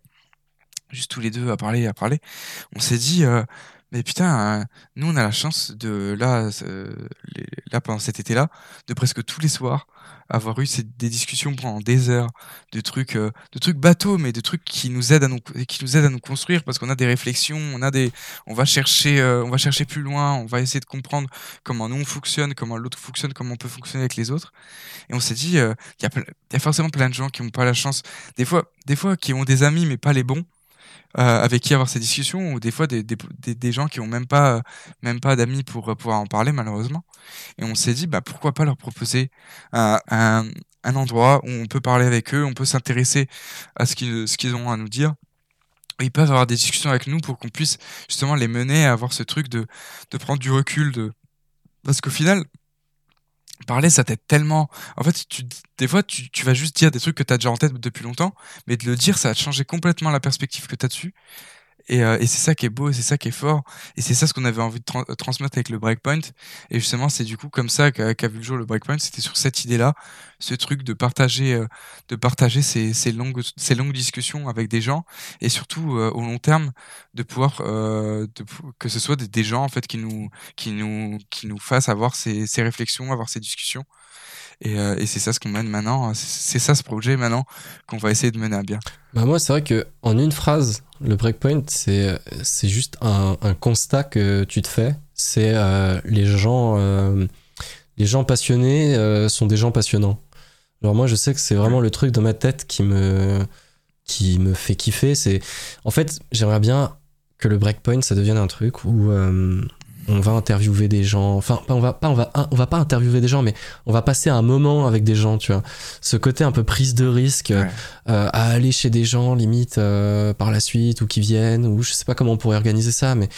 juste tous les deux à parler, à parler, on s'est dit, euh, mais putain, euh, nous on a la chance de là, euh, là pendant cet été-là, de presque tous les soirs avoir eu des discussions pendant des heures, de trucs, de trucs bateaux, mais de trucs qui nous aident à nous, qui à nous construire parce qu'on a des réflexions, on a des, on va chercher, on va chercher plus loin, on va essayer de comprendre comment nous on fonctionne, comment l'autre fonctionne, comment on peut fonctionner avec les autres. Et on s'est dit, il y, a, forcément plein de gens qui n'ont pas la chance, des fois, des fois qui ont des amis mais pas les bons euh, avec qui avoir ces discussions ou des fois des, des, des, gens qui ont même pas même pas d'amis pour pouvoir en parler malheureusement. Et on s'est dit bah pourquoi pas leur proposer un, un, endroit où on peut parler avec eux on peut s'intéresser à ce qu'ils qu'ils ont à nous dire. Ils peuvent avoir des discussions avec nous pour qu'on puisse justement les mener à avoir ce truc de de prendre du recul de parce qu'au final parler, ça t'aide tellement. En fait, tu, des fois, tu, tu vas juste dire des trucs que tu as déjà en tête depuis longtemps, mais de le dire, ça va te changer complètement la perspective que tu as dessus. Et, euh, et c'est ça qui est beau, c'est ça qui est fort, et c'est ça ce qu'on avait envie de transmettre avec le breakpoint. Et justement, c'est du coup comme ça qu'a vu le jour le breakpoint. C'était sur cette idée-là, ce truc de partager, euh, de partager ces, ces, longues, ces longues discussions avec des gens, et surtout euh, au long terme, de pouvoir, de, que ce soit des, des, gens en fait qui nous, qui nous, qui nous fassent avoir ces, ces réflexions, avoir ces discussions. Et, euh, et c'est ça ce qu'on mène maintenant. C'est ça ce projet maintenant qu'on va essayer de mener à bien. Bah moi, c'est vrai que en une phrase, le breakpoint, c'est c'est juste un, un, constat que tu te fais. C'est euh, les gens euh, les gens passionnés sont des gens passionnants. Alors moi, je sais que c'est vraiment le truc dans ma tête qui me qui me fait kiffer. C'est en fait, j'aimerais bien que le breakpoint ça devienne un truc où euh, on va interviewer des gens. Enfin, on va pas, on va, on va pas interviewer des gens, mais on va passer un moment avec des gens, tu vois. Ce côté un peu prise de risque euh, à aller chez des gens, limite euh, par la suite, ou qui viennent, ou je sais pas comment on pourrait organiser ça, mais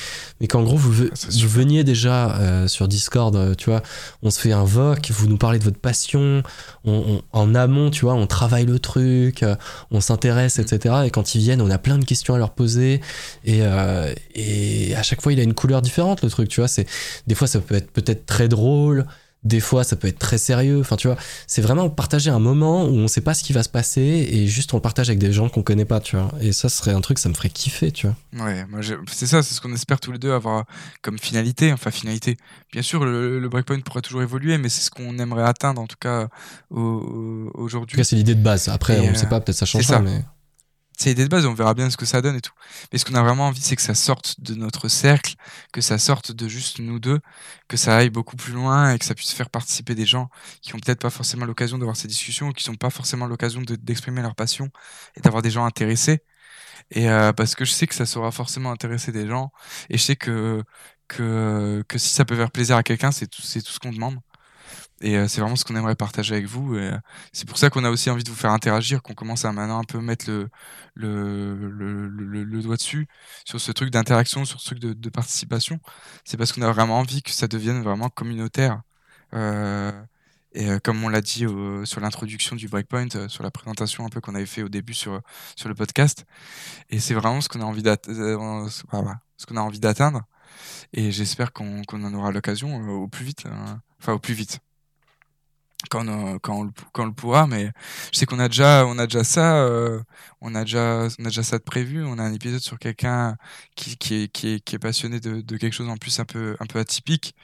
mais qu'en gros vous, vous veniez déjà euh, sur Discord, tu vois, on se fait un voc, vous nous parlez de votre passion, on, en amont, tu vois, on travaille le truc, on s'intéresse, etc. Et quand ils viennent, on a plein de questions à leur poser, et et à chaque fois il a une couleur différente le truc, tu vois, c'est des fois ça peut être peut-être très drôle, des fois ça peut être très sérieux. Enfin, tu vois, c'est vraiment partager un moment où on sait pas ce qui va se passer et juste on le partage avec des gens qu'on connaît pas, tu vois. Et ça serait un truc, ça me ferait kiffer, tu vois. Ouais, moi c'est ça, c'est ce qu'on espère tous les deux avoir comme finalité. Enfin, finalité. Bien sûr, le, breakpoint pourra toujours évoluer, mais c'est ce qu'on aimerait atteindre en tout cas aujourd'hui. C'est l'idée de base. Après, on ne sait euh, pas, peut-être ça changera, mais c'est l'idée de base, on verra bien ce que ça donne et tout. Mais ce qu'on a vraiment envie, c'est que ça sorte de notre cercle, que ça sorte de juste nous deux, que ça aille beaucoup plus loin et que ça puisse faire participer des gens qui ont peut-être pas forcément l'occasion d'avoir ces discussions, qui n'ont pas forcément l'occasion d'exprimer leur passion et d'avoir des gens intéressés. Et euh, parce que je sais que ça saura forcément intéresser des gens et je sais que que, que si ça peut faire plaisir à quelqu'un, c'est tout, c'est tout ce qu'on demande. Et euh, c'est vraiment ce qu'on aimerait partager avec vous. Euh, c'est pour ça qu'on a aussi envie de vous faire interagir, qu'on commence à maintenant un peu mettre le, doigt dessus sur ce truc d'interaction, sur ce truc de, participation. C'est parce qu'on a vraiment envie que ça devienne vraiment communautaire. Euh, et comme on l'a dit sur l'introduction du Breakpoint, sur la présentation un peu qu'on avait fait au début sur, le podcast. Et c'est vraiment ce qu'on a envie d'atteindre. ce qu'on a envie d'atteindre. Et j'espère qu'on qu'on en aura l'occasion au plus vite. enfin, au plus vite. Quand on, quand le, pourra mais je sais qu'on a déjà on a déjà ça euh, on a déjà on a déjà ça de prévu. On a un épisode sur quelqu'un qui, qui, est, qui, est, qui est passionné de, de quelque chose en plus un peu un peu atypique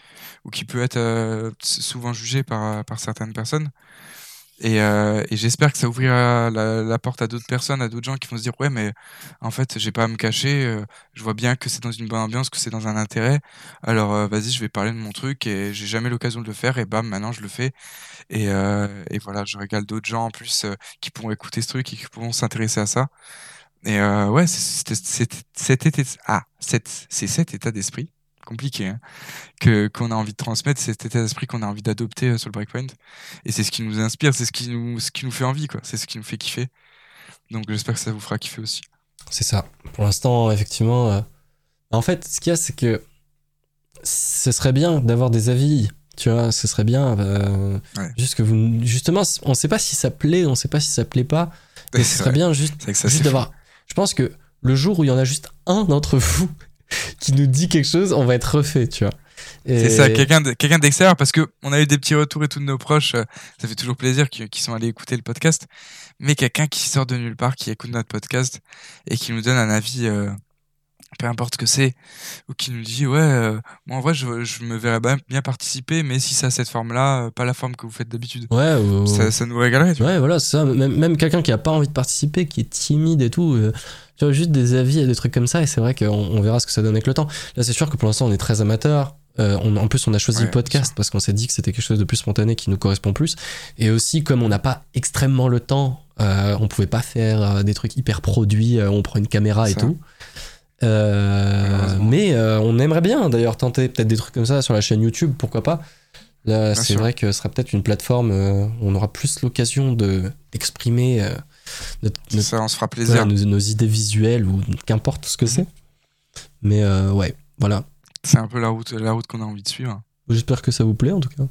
ou qui peut être euh, souvent jugé par par certaines personnes et, euh, et j'espère que ça ouvrira la, porte à d'autres personnes, à d'autres gens qui vont se dire ouais mais en fait j'ai pas à me cacher, euh, je vois bien que c'est dans une bonne ambiance, que c'est dans un intérêt, alors euh, vas-y je vais parler de mon truc et j'ai jamais l'occasion de le faire et bam maintenant je le fais. Et, euh, et voilà je régale d'autres gens en plus euh, qui pourront écouter ce truc et qui pourront s'intéresser à ça. Et euh, ouais c'est cet ah c'est cet état d'esprit compliqué hein, que qu'on a envie de transmettre c'est cet état d'esprit qu'on a envie d'adopter euh, sur le breakpoint et c'est ce qui nous inspire c'est ce qui nous ce qui nous fait envie quoi c'est ce qui nous fait kiffer donc j'espère que ça vous fera kiffer aussi C'est ça. Pour l'instant, effectivement. euh, En fait, ce qu'il y a, c'est que ce serait bien d'avoir des avis. Tu vois, ce serait bien. euh, Ouais. Juste que vous. Justement, on sait pas si ça plaît, on sait pas si ça plaît pas. Mais Ouais, ce serait vrai. bien juste, juste d'avoir. Je pense que le jour où il y en a juste un d'entre vous qui nous dit quelque chose, on va être refait, tu vois. C'est ça, quelqu'un de- quelqu'un d'extérieur, parce que on a eu des petits retours et tout de nos proches, euh, ça fait toujours plaisir qui, qui sont allés écouter le podcast, mais quelqu'un qui sort de nulle part, qui écoute notre podcast et qui nous donne un avis, euh, peu importe ce que c'est, ou qui nous dit ouais, euh, moi en vrai je, je me verrais bien, participer, mais si c'est à cette forme-là, euh, pas la forme que vous faites d'habitude. Ouais, ou- Ça, ça nous régalerait, tu vois. Ouais, voilà, c'est ça. Même, même quelqu'un qui a pas envie de participer, qui est timide et tout, euh, tu vois, juste des avis et des trucs comme ça, et c'est vrai qu'on on verra ce que ça donne avec le temps. Là, c'est sûr que pour l'instant, on est très amateur. On, en plus, on a choisi Ouais, le podcast parce qu'on s'est dit que c'était quelque chose de plus spontané qui nous correspond plus. Et aussi, comme on n'a pas extrêmement le temps, on pouvait pas faire des trucs hyper produits, on prend une caméra et Ça. tout. Euh, mais euh, on aimerait bien d'ailleurs tenter peut-être des trucs comme ça sur la chaîne YouTube, pourquoi pas. Là, c'est vrai que ce sera peut-être une plateforme euh, où on aura plus l'occasion de d'exprimer euh, notre, C'est notre- ça, on se fera voilà, plaisir. nos, nos idées visuelles ou qu'importe ce que c'est. Mais euh, ouais, voilà. C'est un peu la route, la route qu'on a envie de suivre. J'espère que ça vous plaît en tout cas.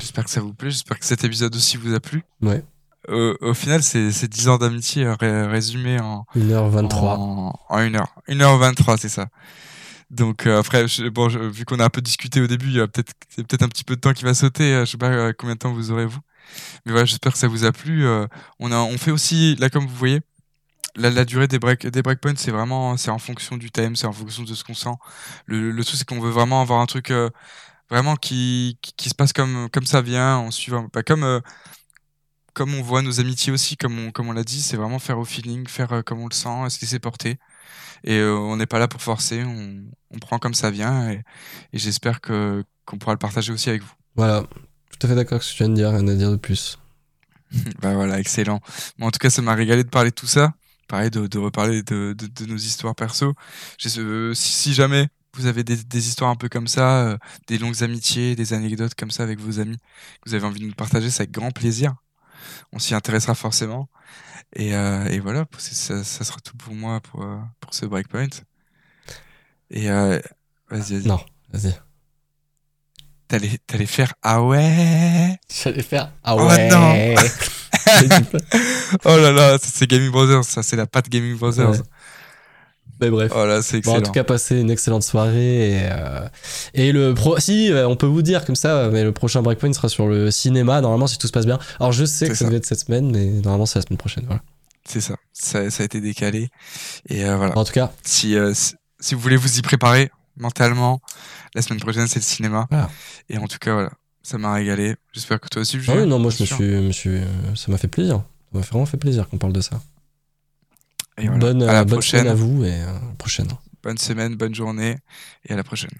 J'espère que ça vous plaît, j'espère que cet épisode aussi vous a plu. Ouais. Au final, c'est c'est 10 ans d'amitié euh, ré- résumé en, 1h23. En, en 1 heure. 1 heure 23, c'est ça. Donc euh, après, je- bon, je- vu qu'on a un peu discuté au début, il y a peut-être c'est peut-être un petit peu de temps qui va sauter. euh, je sais pas euh, combien de temps vous aurez vous. Mais voilà, j'espère que ça vous a plu. euh, on a, on fait aussi là comme vous voyez. La, la durée des break des breakpoints, c'est vraiment c'est en fonction du thème, c'est en fonction de ce qu'on sent. Le, le truc c'est qu'on veut vraiment avoir un truc vraiment qui, qui qui se passe comme comme ça vient, on suit bah, comme comme on voit nos amitiés aussi, comme on, comme on l'a dit, c'est vraiment faire au feeling, faire euh, comme on le sent, se laisser porter. Et euh, on n'est pas là pour forcer, on, on prend comme ça vient. Et, et j'espère que qu'on pourra le partager aussi avec vous. Voilà. Tout à fait d'accord avec ce que tu viens de dire, rien à dire de plus. bah voilà, excellent. Bon, en tout cas, ça m'a régalé de parler de tout ça. Pareil, de, de reparler de, de, de nos histoires perso. Ce- si, si jamais vous avez des, des histoires un peu comme ça, euh, des longues amitiés, des anecdotes comme ça avec vos amis, que vous avez envie de nous partager, c'est avec grand plaisir. On s'y intéressera forcément. Et, euh, et voilà, ça, ça sera tout pour moi pour, euh, pour ce breakpoint. Et euh, vas-y, vas-y. Non, vas-y. T'allais t'allais faire Ah ouais J'allais faire. Ah Oh ouais non. Oh là là, c'est Gaming Brothers, ça c'est la patte Gaming Brothers. Ouais. Mais bref. Oh là, c'est Bon, en tout cas, passez une excellente soirée. Et, euh, et le pro. Si, euh, on peut vous dire comme ça, mais le prochain Breakpoint sera sur le cinéma, normalement, si tout se passe bien. Alors, je sais que ça ça. devait être cette semaine, mais normalement, c'est la semaine prochaine. Voilà. C'est ça. ça. Ça a été décalé. Et euh, voilà. En tout cas, Si, euh, si, si vous voulez vous y préparer mentalement, la semaine prochaine c'est le cinéma. Voilà. Et en tout cas, voilà. Ça m'a régalé. J'espère que toi aussi, ah oui, non, moi, je me suis, me suis, ça m'a fait plaisir. Ça m'a vraiment fait plaisir qu'on parle de ça. Et voilà. Bonne, à la euh, bonne prochaine. semaine à vous et euh, à la prochaine. Bonne semaine, bonne journée. Et à la prochaine.